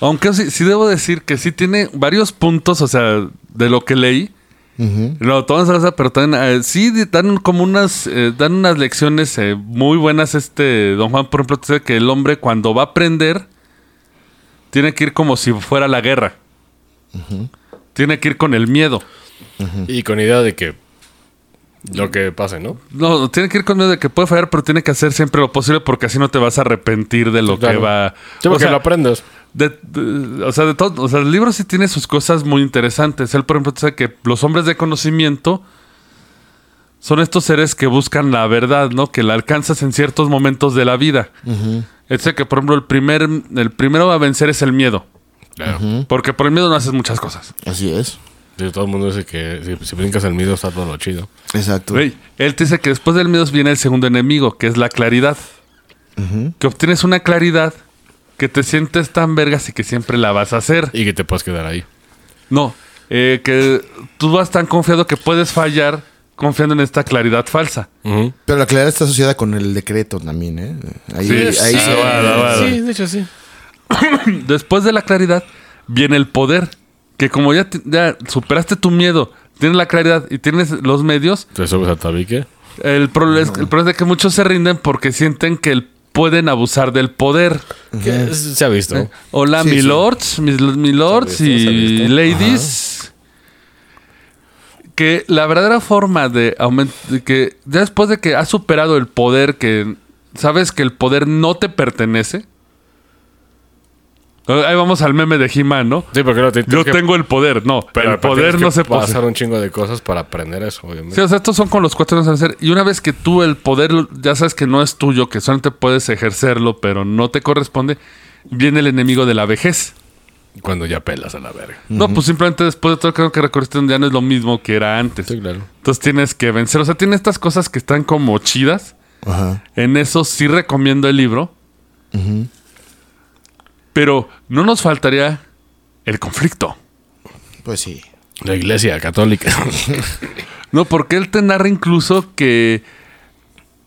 Aunque sí, sí debo decir que sí tiene varios puntos, o sea, de lo que leí. No, todas esas, pero también eh, sí dan como unas, eh, dan unas lecciones eh, muy buenas. Este Don Juan, por ejemplo, dice que el hombre cuando va a aprender tiene que ir como si fuera la guerra. Tiene que ir con el miedo. Y con idea de que lo que pase, ¿no? No, tiene que ir con miedo de que puede fallar, pero tiene que hacer siempre lo posible porque así no te vas a arrepentir de lo Claro. que va. Sí, o porque sea, lo aprendes. de- de- o sea, de todo, o sea, el libro sí tiene sus cosas muy interesantes. Él, por ejemplo, dice que los hombres de conocimiento son estos seres que buscan la verdad, ¿no? Que la alcanzas en ciertos momentos de la vida. Él dice que, por ejemplo, el primer, el primero a vencer es el miedo. Claro. Porque por el miedo no haces muchas cosas. Así es. Sí, todo el mundo dice que si, si brincas el miedo está todo lo chido. Exacto. Él te dice que después del miedo viene el segundo enemigo, que es la claridad. Que obtienes una claridad que te sientes tan vergas y que siempre la vas a hacer. Y que te puedes quedar ahí. No, eh, que tú vas tan confiado que puedes fallar confiando en esta claridad falsa. Pero la claridad está asociada con el decreto también, ¿eh? Ahí, Sí, ahí sí. se- Ah. Sí, de hecho sí. Después de la claridad viene el poder. Que como ya, te- ya superaste tu miedo, tienes la claridad y tienes los medios, Te subes al tabique. el, pro- es- el problema es que muchos se rinden porque sienten que el- pueden abusar del poder. Que es- se ha visto. Hola, Sí, mi sí. lords, mis, mi lords visto, y ladies. Que la verdadera forma de aumentar, que ya después de que has superado el poder, que sabes que el poder no te pertenece. Ahí vamos al meme de He-Man, ¿no? Sí, porque no te Yo tengo el poder, no, pero el poder no se pasar posee. un chingo de cosas para aprender eso, obviamente. Sí, o sea, estos son con los cuatro años a hacer. Y una vez que tú el poder ya sabes que no es tuyo, que solamente puedes ejercerlo, pero no te corresponde, viene el enemigo de la vejez. Cuando ya pelas a la verga. No, pues simplemente después de todo creo que recorriste un día no es lo mismo que era antes. Sí, claro. Entonces tienes que vencer. O sea, tiene estas cosas que están como chidas. Ajá. En eso sí recomiendo el libro. Pero no nos faltaría el conflicto. Pues sí. La iglesia católica. No, porque él te narra incluso que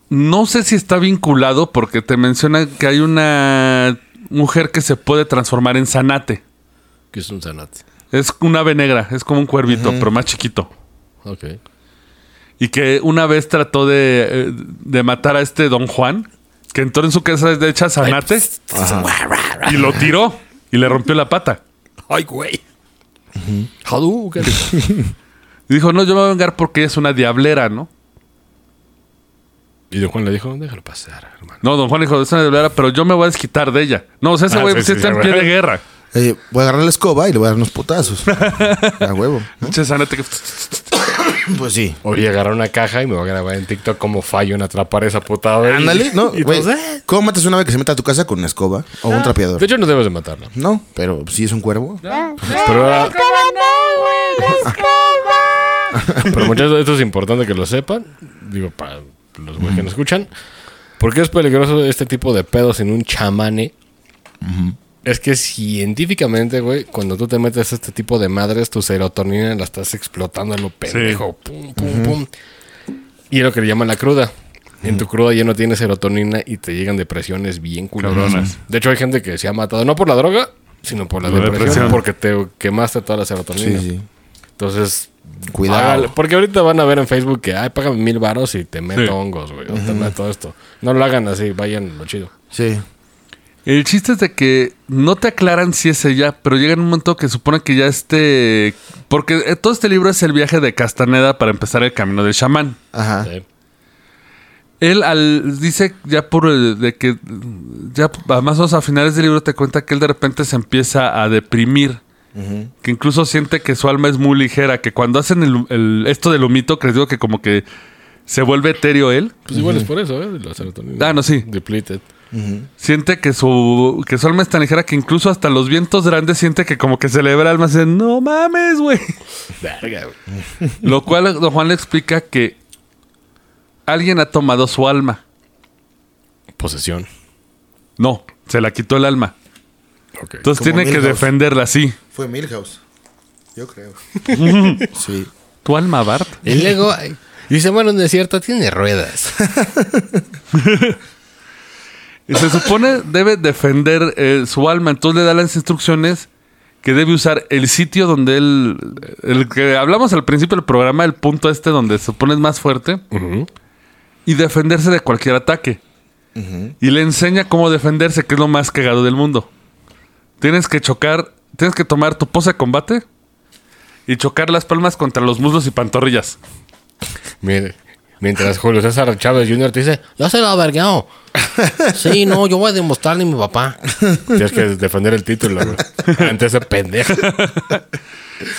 no sé si está vinculado porque te menciona que hay una mujer que se puede transformar en zanate. que es un zanate. Es una ave negra, es como un cuervito, pero más chiquito. Ok. Y que una vez trató de, eh, de matar a este don Juan, que entró en su casa de hecha zanate y lo tiró y le rompió la pata. Ay, güey. Hadouken. Y dijo, no, yo me voy a vengar porque ella es una diablera, ¿no? Y don Juan le dijo, déjalo pasar, hermano. No, don Juan dijo, es una diablera, pero yo me voy a desquitar de ella. No, o sea, ese Ah, güey sí, sí, sí, está en sí, pie de güey. guerra. Eh, voy a agarrar la escoba y le voy a dar unos putazos. a huevo. Pinche zanate que... Pues sí. Oye, agarrar una caja y me voy a grabar en TikTok cómo fallo en atrapar esa puta ave. Ándale, no, güey. "Eh". ¿Cómo matas a una ave que se meta a tu casa con una escoba o un trapeador? De hecho, no debes de matarla. No, pero si es un cuervo. Pero, ah, pero muchas veces esto es importante que lo sepan. Digo, para los güeyes que nos escuchan. ¿Por qué es peligroso este tipo de pedos en un chamane? Es que científicamente, güey, cuando tú te metes a este tipo de madres, tu serotonina la estás explotando a lo pendejo. Pum, pum, pum. Y es lo que le llaman la cruda. En tu cruda ya no tienes serotonina y te llegan depresiones bien culosas. Cabronas. De hecho, hay gente que se ha matado, no por la droga, sino por la, La depresión, depresión. porque te quemaste toda la serotonina. Sí, sí. Entonces, Cuidado. hágale- porque ahorita van a ver en Facebook que, ay, págame mil varos y te meto Sí. hongos, güey. O te meto esto. No lo hagan así, vayan lo chido. Sí. El chiste es de que no te aclaran si es ella, pero llega en un momento que supone que ya esté... Porque eh, todo este libro es el viaje de Castaneda para empezar el camino del chamán. Ajá. Sí. Él al, dice ya por el- de que ya más o menos a finales del libro te cuenta que él de repente se empieza a deprimir. Que incluso siente que su alma es muy ligera, que cuando hacen el, el- esto del humito, que les digo que como que se vuelve etéreo él, Pues igual es por eso, ¿eh? La serotonina. Ah, no, sí. Depleted. Siente que su, que su alma es tan ligera que incluso hasta los vientos grandes siente que como que se le ve el alma y dice, no mames, güey. Verga, güey. Lo cual don Juan le explica que alguien ha tomado su alma. Posesión. No, se la quitó el alma. Entonces Como tiene que defenderla así. Fue Milhouse. Yo creo. sí. ¿Tu alma, Bart? Y luego dice, bueno, un desierto tiene ruedas. Y se supone debe defender eh, su alma, entonces le da las instrucciones que debe usar el sitio donde él, el que hablamos al principio del programa, el punto este donde se supone es más fuerte, y defenderse de cualquier ataque. Y le enseña cómo defenderse, que es lo más cagado del mundo. Tienes que chocar, tienes que tomar tu pose de combate y chocar las palmas contra los muslos y pantorrillas. Mire, mientras Julio César Chávez Jr. te dice, ya se lo ha vergueado. Sí, no, yo voy a demostrarle a mi papá. Tienes que defender el título, güey. Ante ese pendejo.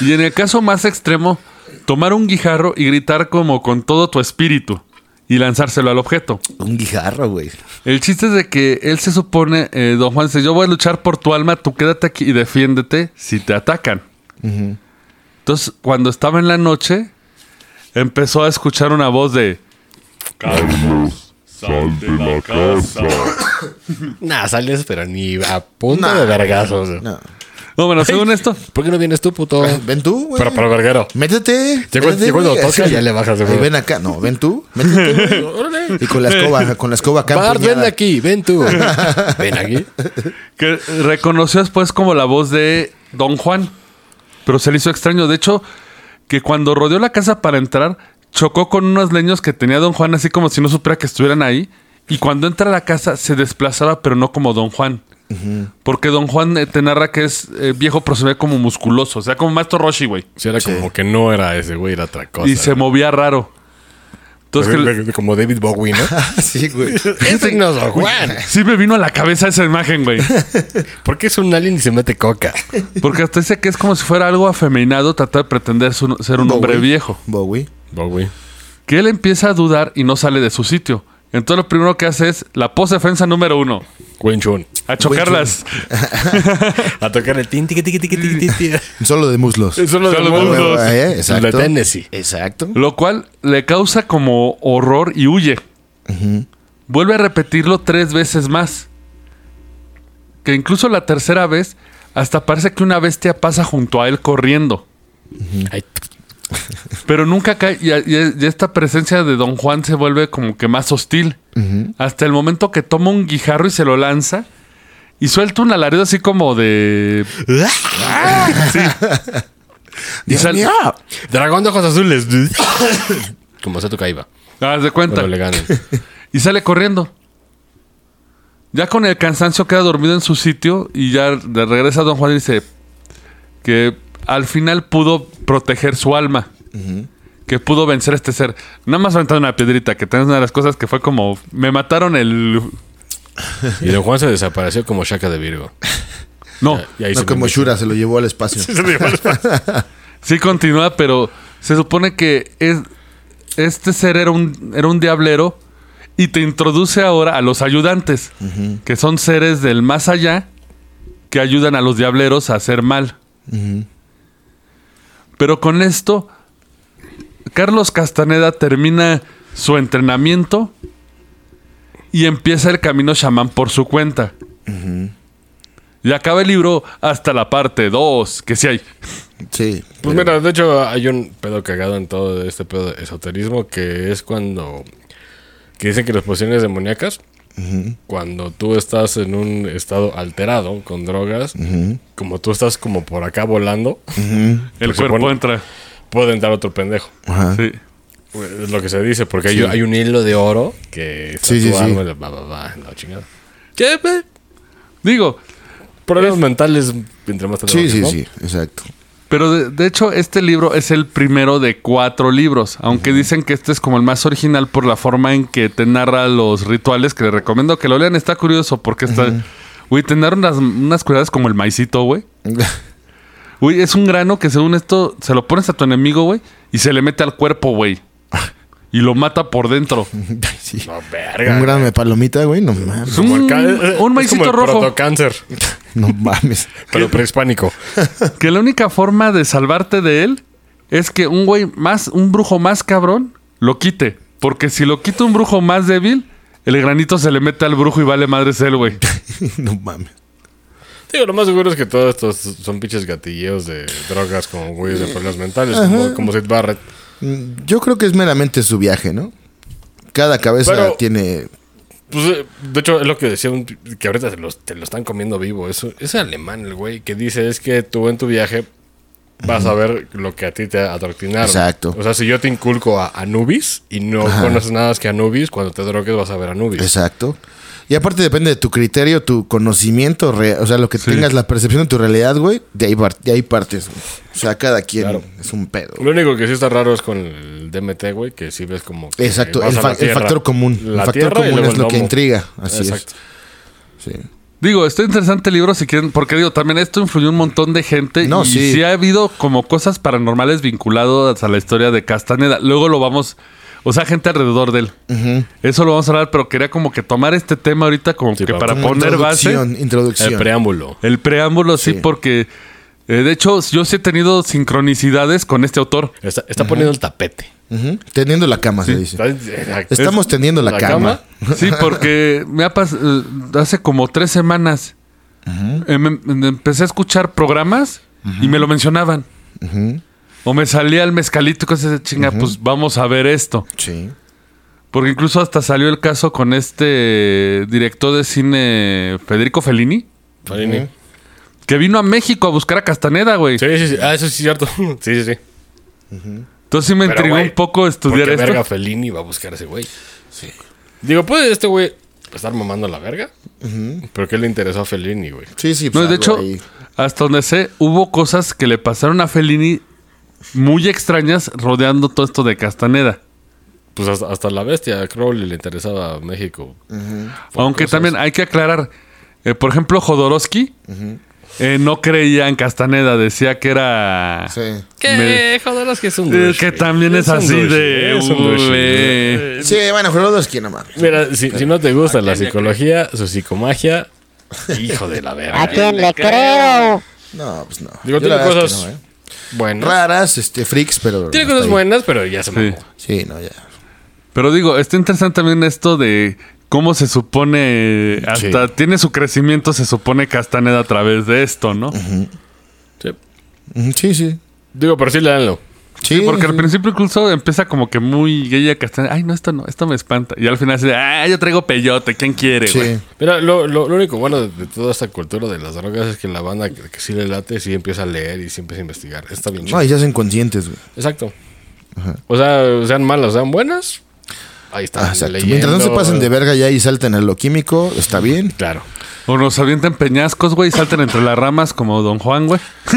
Y en el caso más extremo, tomar un guijarro y gritar como con todo tu espíritu y lanzárselo al objeto. Un guijarro, güey. El chiste es de que él se supone, eh, don Juan dice, yo voy a luchar por tu alma, tú quédate aquí y defiéndete si te atacan. Entonces, cuando estaba en la noche, empezó a escuchar una voz de... Carlos, sal de la casa. Nah, sales, pero ni a punta de vergazos. No. No, bueno, según esto, ¿Por qué no vienes tú, puto? Ven tú, güey. Pero para verguero. Métete. Ya cuando- cuando güey. toca, Así. ya le bajas de. Ven acá. No, ven tú. Métete, güey. Y con la escoba, con la escoba acá. Bart, ven aquí, ven tú. ven aquí. que reconoció después como la voz de don Juan, pero se le hizo extraño. De hecho, que cuando rodeó la casa para entrar, chocó con unos leños que tenía don Juan, así como si no supiera que estuvieran ahí. Y cuando entra a la casa, se desplazaba, pero no como don Juan. Porque don Juan eh, te narra que es eh, viejo, pero se ve como musculoso. O sea, como Maestro Roshi, güey. Sí, era como que no era ese güey, era otra cosa. Y se movía raro. Entonces, Como David Bowie, ¿no? Sí, güey. Ese no es Don Juan. sí me vino a la cabeza esa imagen, güey. ¿Por qué es un alien y se mete coca? Porque hasta dice que es como si fuera algo afeminado tratar de pretender su- ser un hombre viejo. Bowie. Bowie. que él empieza a dudar y no sale de su sitio. Entonces lo primero que hace es la pose defensa número uno. Wing Chun. A chocarlas. A tocar el tin, tiqui, tiqui, tiqui, tiqui. Solo de muslos. Eso lo de Solo muslos. Eh, exacto. De Tennessee. Exacto. Lo cual le causa como horror y huye. Vuelve a repetirlo tres veces más. Que incluso la tercera vez, hasta parece que una bestia pasa junto a él corriendo. Pero nunca cae. Y, y- y esta presencia de Don Juan se vuelve como que más hostil. Hasta el momento que toma un guijarro y se lo lanza. Y suelta un alarido así como de. Sí. Y Dios sal- mío. Dragón de ojos azules. Como Seto Kaiba. Haz de cuenta. Le ganan. Y sale corriendo. Ya con el cansancio queda dormido en su sitio y ya regresa Don Juan y dice que al final pudo proteger su alma. Que pudo vencer a este ser. Nada más aventando una piedrita, que tenés una de las cosas que fue como... Me mataron el... Y Don Juan se desapareció como Shaka de Virgo. No, Y ahí No se como Shura, se lo llevó al espacio. sí continúa, pero se supone que es, este ser era un, era un diablero y te introduce ahora a los ayudantes, que son seres del más allá que ayudan a los diableros a hacer mal. Pero con esto, Carlos Castaneda termina su entrenamiento y empieza el camino chamán por su cuenta. Y acaba el libro hasta la parte 2, que sí hay. Sí. Pues mira, de hecho hay un pedo cagado en todo este pedo de esoterismo que es cuando... Que dicen que las pociones demoníacas, cuando tú estás en un estado alterado con drogas, como tú estás como por acá volando, El Pues cuerpo pone- entra. puede entrar otro pendejo. Ajá. Sí. Es lo que se dice, porque hay, Sí. hay un hilo de oro que está Sí, sí, la- va, va, va, la chingada. ¿Qué, pe? Digo, Problemas mentales entre más te Sí, sí, ¿no? sí. Exacto. Pero de, de hecho este libro es el primero de cuatro libros, aunque dicen que este es como el más original por la forma en que te narra los rituales, que les recomiendo que lo lean, está curioso porque está... Güey, te narra unas, unas como el maicito, güey. Güey, es un grano que según esto se lo pones a tu enemigo, güey, y se le mete al cuerpo, güey. Y lo mata por dentro. Sí. No, verga. Un grano de palomita, güey. No mames. Es un, es- es un maicito como el rojo. protocáncer, No mames. pero prehispánico. Que la única forma de salvarte de él es que un güey más, un brujo más cabrón, lo quite. Porque si lo quita un brujo más débil, el granito se le mete al brujo y vale madres él, güey. No mames. Digo, lo más seguro es que todos estos son pinches gatilleos de drogas como güeyes de problemas mentales, como, como Sid Barrett. Mm, Yo creo que es meramente su viaje, ¿no? Cada cabeza Pero- tiene... Pues, eh, de hecho, es lo que decía, un- que ahorita te, los- te lo están comiendo vivo. Eso, es alemán el güey que dice es que tú en tu viaje vas a ver lo que a ti te adoctrinaron. Exacto. O sea, si yo te inculco a Anubis y no conoces nada más que Anubis, cuando te drogues vas a ver Anubis. Exacto. Y aparte depende de tu criterio, tu conocimiento, o sea, lo que tengas, la percepción de tu realidad, güey, de ahí, de ahí partes. güey. O sea, cada quien Claro. es un pedo. Lo único que sí está raro es con el DMT, güey, que sí ves como... que Exacto, el, fa- factor común. La el factor común es lo que intriga. Así Exacto. es. Sí. Digo, está interesante el libro si quieren, porque digo, también esto influyó un montón de gente No, y sí. sí. ha habido como cosas paranormales vinculadas a la historia de Castaneda. Luego lo vamos, o sea, gente alrededor de él. Eso lo vamos a hablar, pero quería como que tomar este tema ahorita como Sí, que para- Como poner base. introducción, introducción. El preámbulo. El preámbulo, sí, Sí. porque eh, de hecho yo sí he tenido sincronicidades con este autor. Está, está poniendo el tapete. Ujú. Tendiendo la cama, se dice. Está- Estamos tendiendo la, ¿La cama. Sí, porque me ha pasado hace como tres semanas. eh, me empecé a escuchar programas y me lo mencionaban. O me salía el mezcalito y cosas de chinga, pues vamos a ver esto. Sí. Porque incluso hasta salió el caso con este director de cine Federico Fellini, Farini. que vino a México a buscar a Castaneda, güey. Sí, sí, sí. Ah, eso sí es cierto. Sí, sí, sí. Entonces sí me Pero, intrigó güey, un poco estudiar esto. verga Fellini va a buscar a ese güey. Sí. Digo, ¿puede este güey estar mamando la verga? ¿Pero qué le interesó a Fellini, güey? Sí, sí. No, pues, de algo hecho, ahí. hasta donde sé, hubo cosas que le pasaron a Fellini muy extrañas rodeando todo esto de Castaneda. Pues hasta, hasta la bestia a Crowley le interesaba México. Aunque cosas. también hay que aclarar, eh, por ejemplo, Jodorowsky eh, no creía en Castaneda, decía que era... Sí. Que es un Eh, que también es, así de... es un. Sí, bueno, Jodorowsky no mames. Mira, si, si no te gusta la psicología, su psicomagia, hijo de la verga. ¿A quién le creo? No, pues no. Digo, tiene cosas que no, ¿eh? Buenas. Raras, este, freaks, pero. Tiene cosas buenas, pero ya se Sí. mamó. Sí, no, ya. Pero digo, está interesante también esto de cómo se supone, hasta Sí. tiene su crecimiento, se supone Castaneda a través de esto, ¿no? Sí. Sí, sí. Digo, pero sí leanlo. Sí, Porque al principio incluso empieza como que muy gay a Castaneda. Ay, no, esto no, esto me espanta. Y al final así de, ah, yo traigo peyote, ¿quién quiere, güey? Sí. Mira, lo, lo, lo único bueno de, de toda esta cultura de las drogas es que la banda que, que sí le late, sí empieza a leer y sí empieza a investigar. Está bien chido. No, y se hacen conscientes, güey. Exacto. O sea, sean malas, sean buenas. Ahí está. Ah. Mientras no se pasen de verga ya y salten a lo químico, está bien. Claro. O nos avienten peñascos, güey, y salten entre las ramas como Don Juan, güey.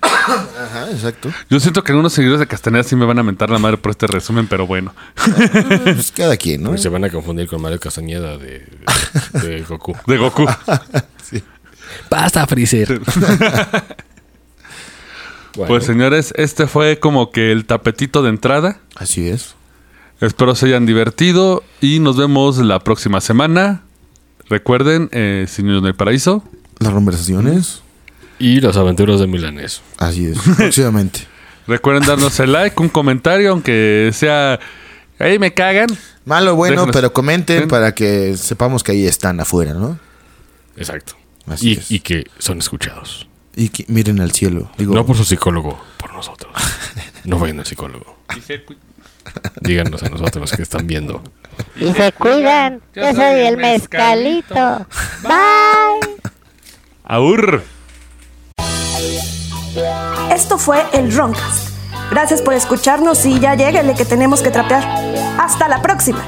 Ajá, exacto. Yo siento que algunos seguidores de Castaneda sí me van a mentar la madre por este resumen, pero bueno. Pues cada quien, ¿no? Porque se van a confundir con Mario Castañeda de, de, de Goku. De Goku. Basta, Freezer. bueno, Pues señores, este fue como que el tapetito de entrada. Así es. Espero se hayan divertido y nos vemos la próxima semana. Recuerden, eh, Sin Niños en el Paraíso. Las conversaciones. y las aventuras de Milanés. Así es. Próximamente. Recuerden darnos el like, un comentario, aunque sea... Ahí me cagan. Malo, bueno, Déjanos. pero comenten para que sepamos que ahí están afuera, ¿no? Exacto. Así Y, es. y que son escuchados. Y que miren al cielo. Digo, No por su psicólogo, por nosotros. No vayan al psicólogo. Díganos a nosotros que están viendo. Y se cuidan. Yo soy el mezcalito. Bye. ¡Aur! Esto fue el Roncast. Gracias por escucharnos y ya lleguenle que tenemos que trapear. Hasta la próxima.